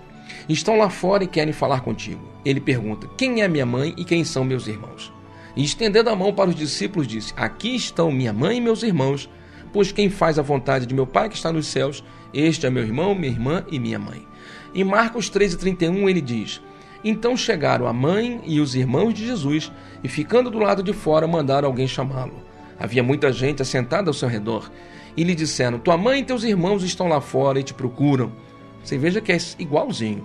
estão lá fora e querem falar contigo. Ele pergunta: Quem é minha mãe e quem são meus irmãos? E estendendo a mão para os discípulos, disse: Aqui estão minha mãe e meus irmãos, pois quem faz a vontade de meu Pai que está nos céus, este é meu irmão, minha irmã e minha mãe. Em Marcos 13,31 ele diz: Então chegaram a mãe e os irmãos de Jesus e, ficando do lado de fora, mandaram alguém chamá-lo. Havia muita gente assentada ao seu redor e lhe disseram: Tua mãe e teus irmãos estão lá fora e te procuram. Você veja que é igualzinho.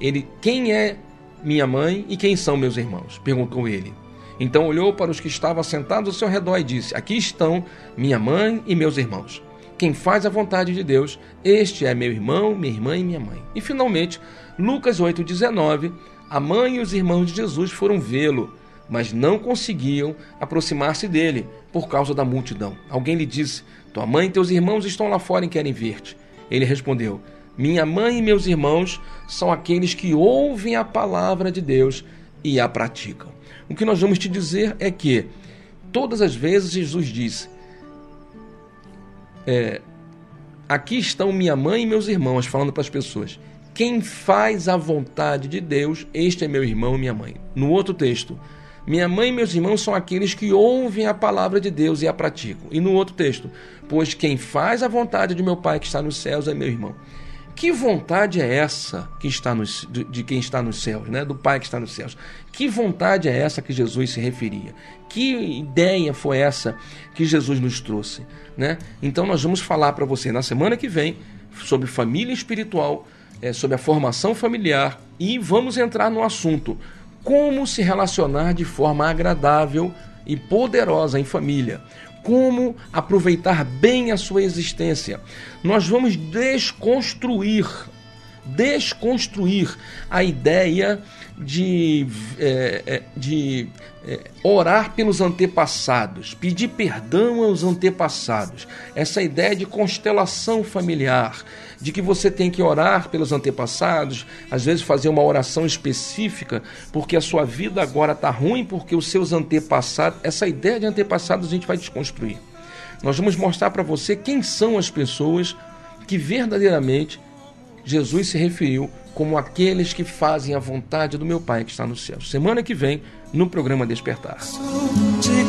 Ele, quem é minha mãe e quem são meus irmãos? perguntou ele. Então olhou para os que estavam sentados ao seu redor e disse: Aqui estão minha mãe e meus irmãos. Quem faz a vontade de Deus, este é meu irmão, minha irmã e minha mãe. E finalmente, Lucas 8,19: A mãe e os irmãos de Jesus foram vê-lo, mas não conseguiam aproximar-se dele por causa da multidão. Alguém lhe disse: Tua mãe e teus irmãos estão lá fora e querem ver-te. Ele respondeu: Minha mãe e meus irmãos são aqueles que ouvem a palavra de Deus e a praticam. O que nós vamos te dizer é que todas as vezes Jesus disse: é, Aqui estão minha mãe e meus irmãos, falando para as pessoas. Quem faz a vontade de Deus, este é meu irmão e minha mãe. No outro texto, minha mãe e meus irmãos são aqueles que ouvem a palavra de Deus e a praticam. E no outro texto, pois quem faz a vontade de meu Pai que está nos céus é meu irmão. Que vontade é essa que está nos, de quem está nos céus, né? do Pai que está nos céus? Que vontade é essa que Jesus se referia? Que ideia foi essa que Jesus nos trouxe? Né? Então nós vamos falar para você na semana que vem sobre família espiritual, é, sobre a formação familiar e vamos entrar no assunto como se relacionar de forma agradável e poderosa em família como aproveitar bem a sua existência. Nós vamos desconstruir, desconstruir a ideia de, é, é, de é, orar pelos antepassados, pedir perdão aos antepassados, essa ideia de constelação familiar, de que você tem que orar pelos antepassados, às vezes fazer uma oração específica, porque a sua vida agora está ruim, porque os seus antepassados, essa ideia de antepassados a gente vai desconstruir. Nós vamos mostrar para você quem são as pessoas que verdadeiramente Jesus se referiu como aqueles que fazem a vontade do meu Pai que está no céu. Semana que vem, no programa Despertar. De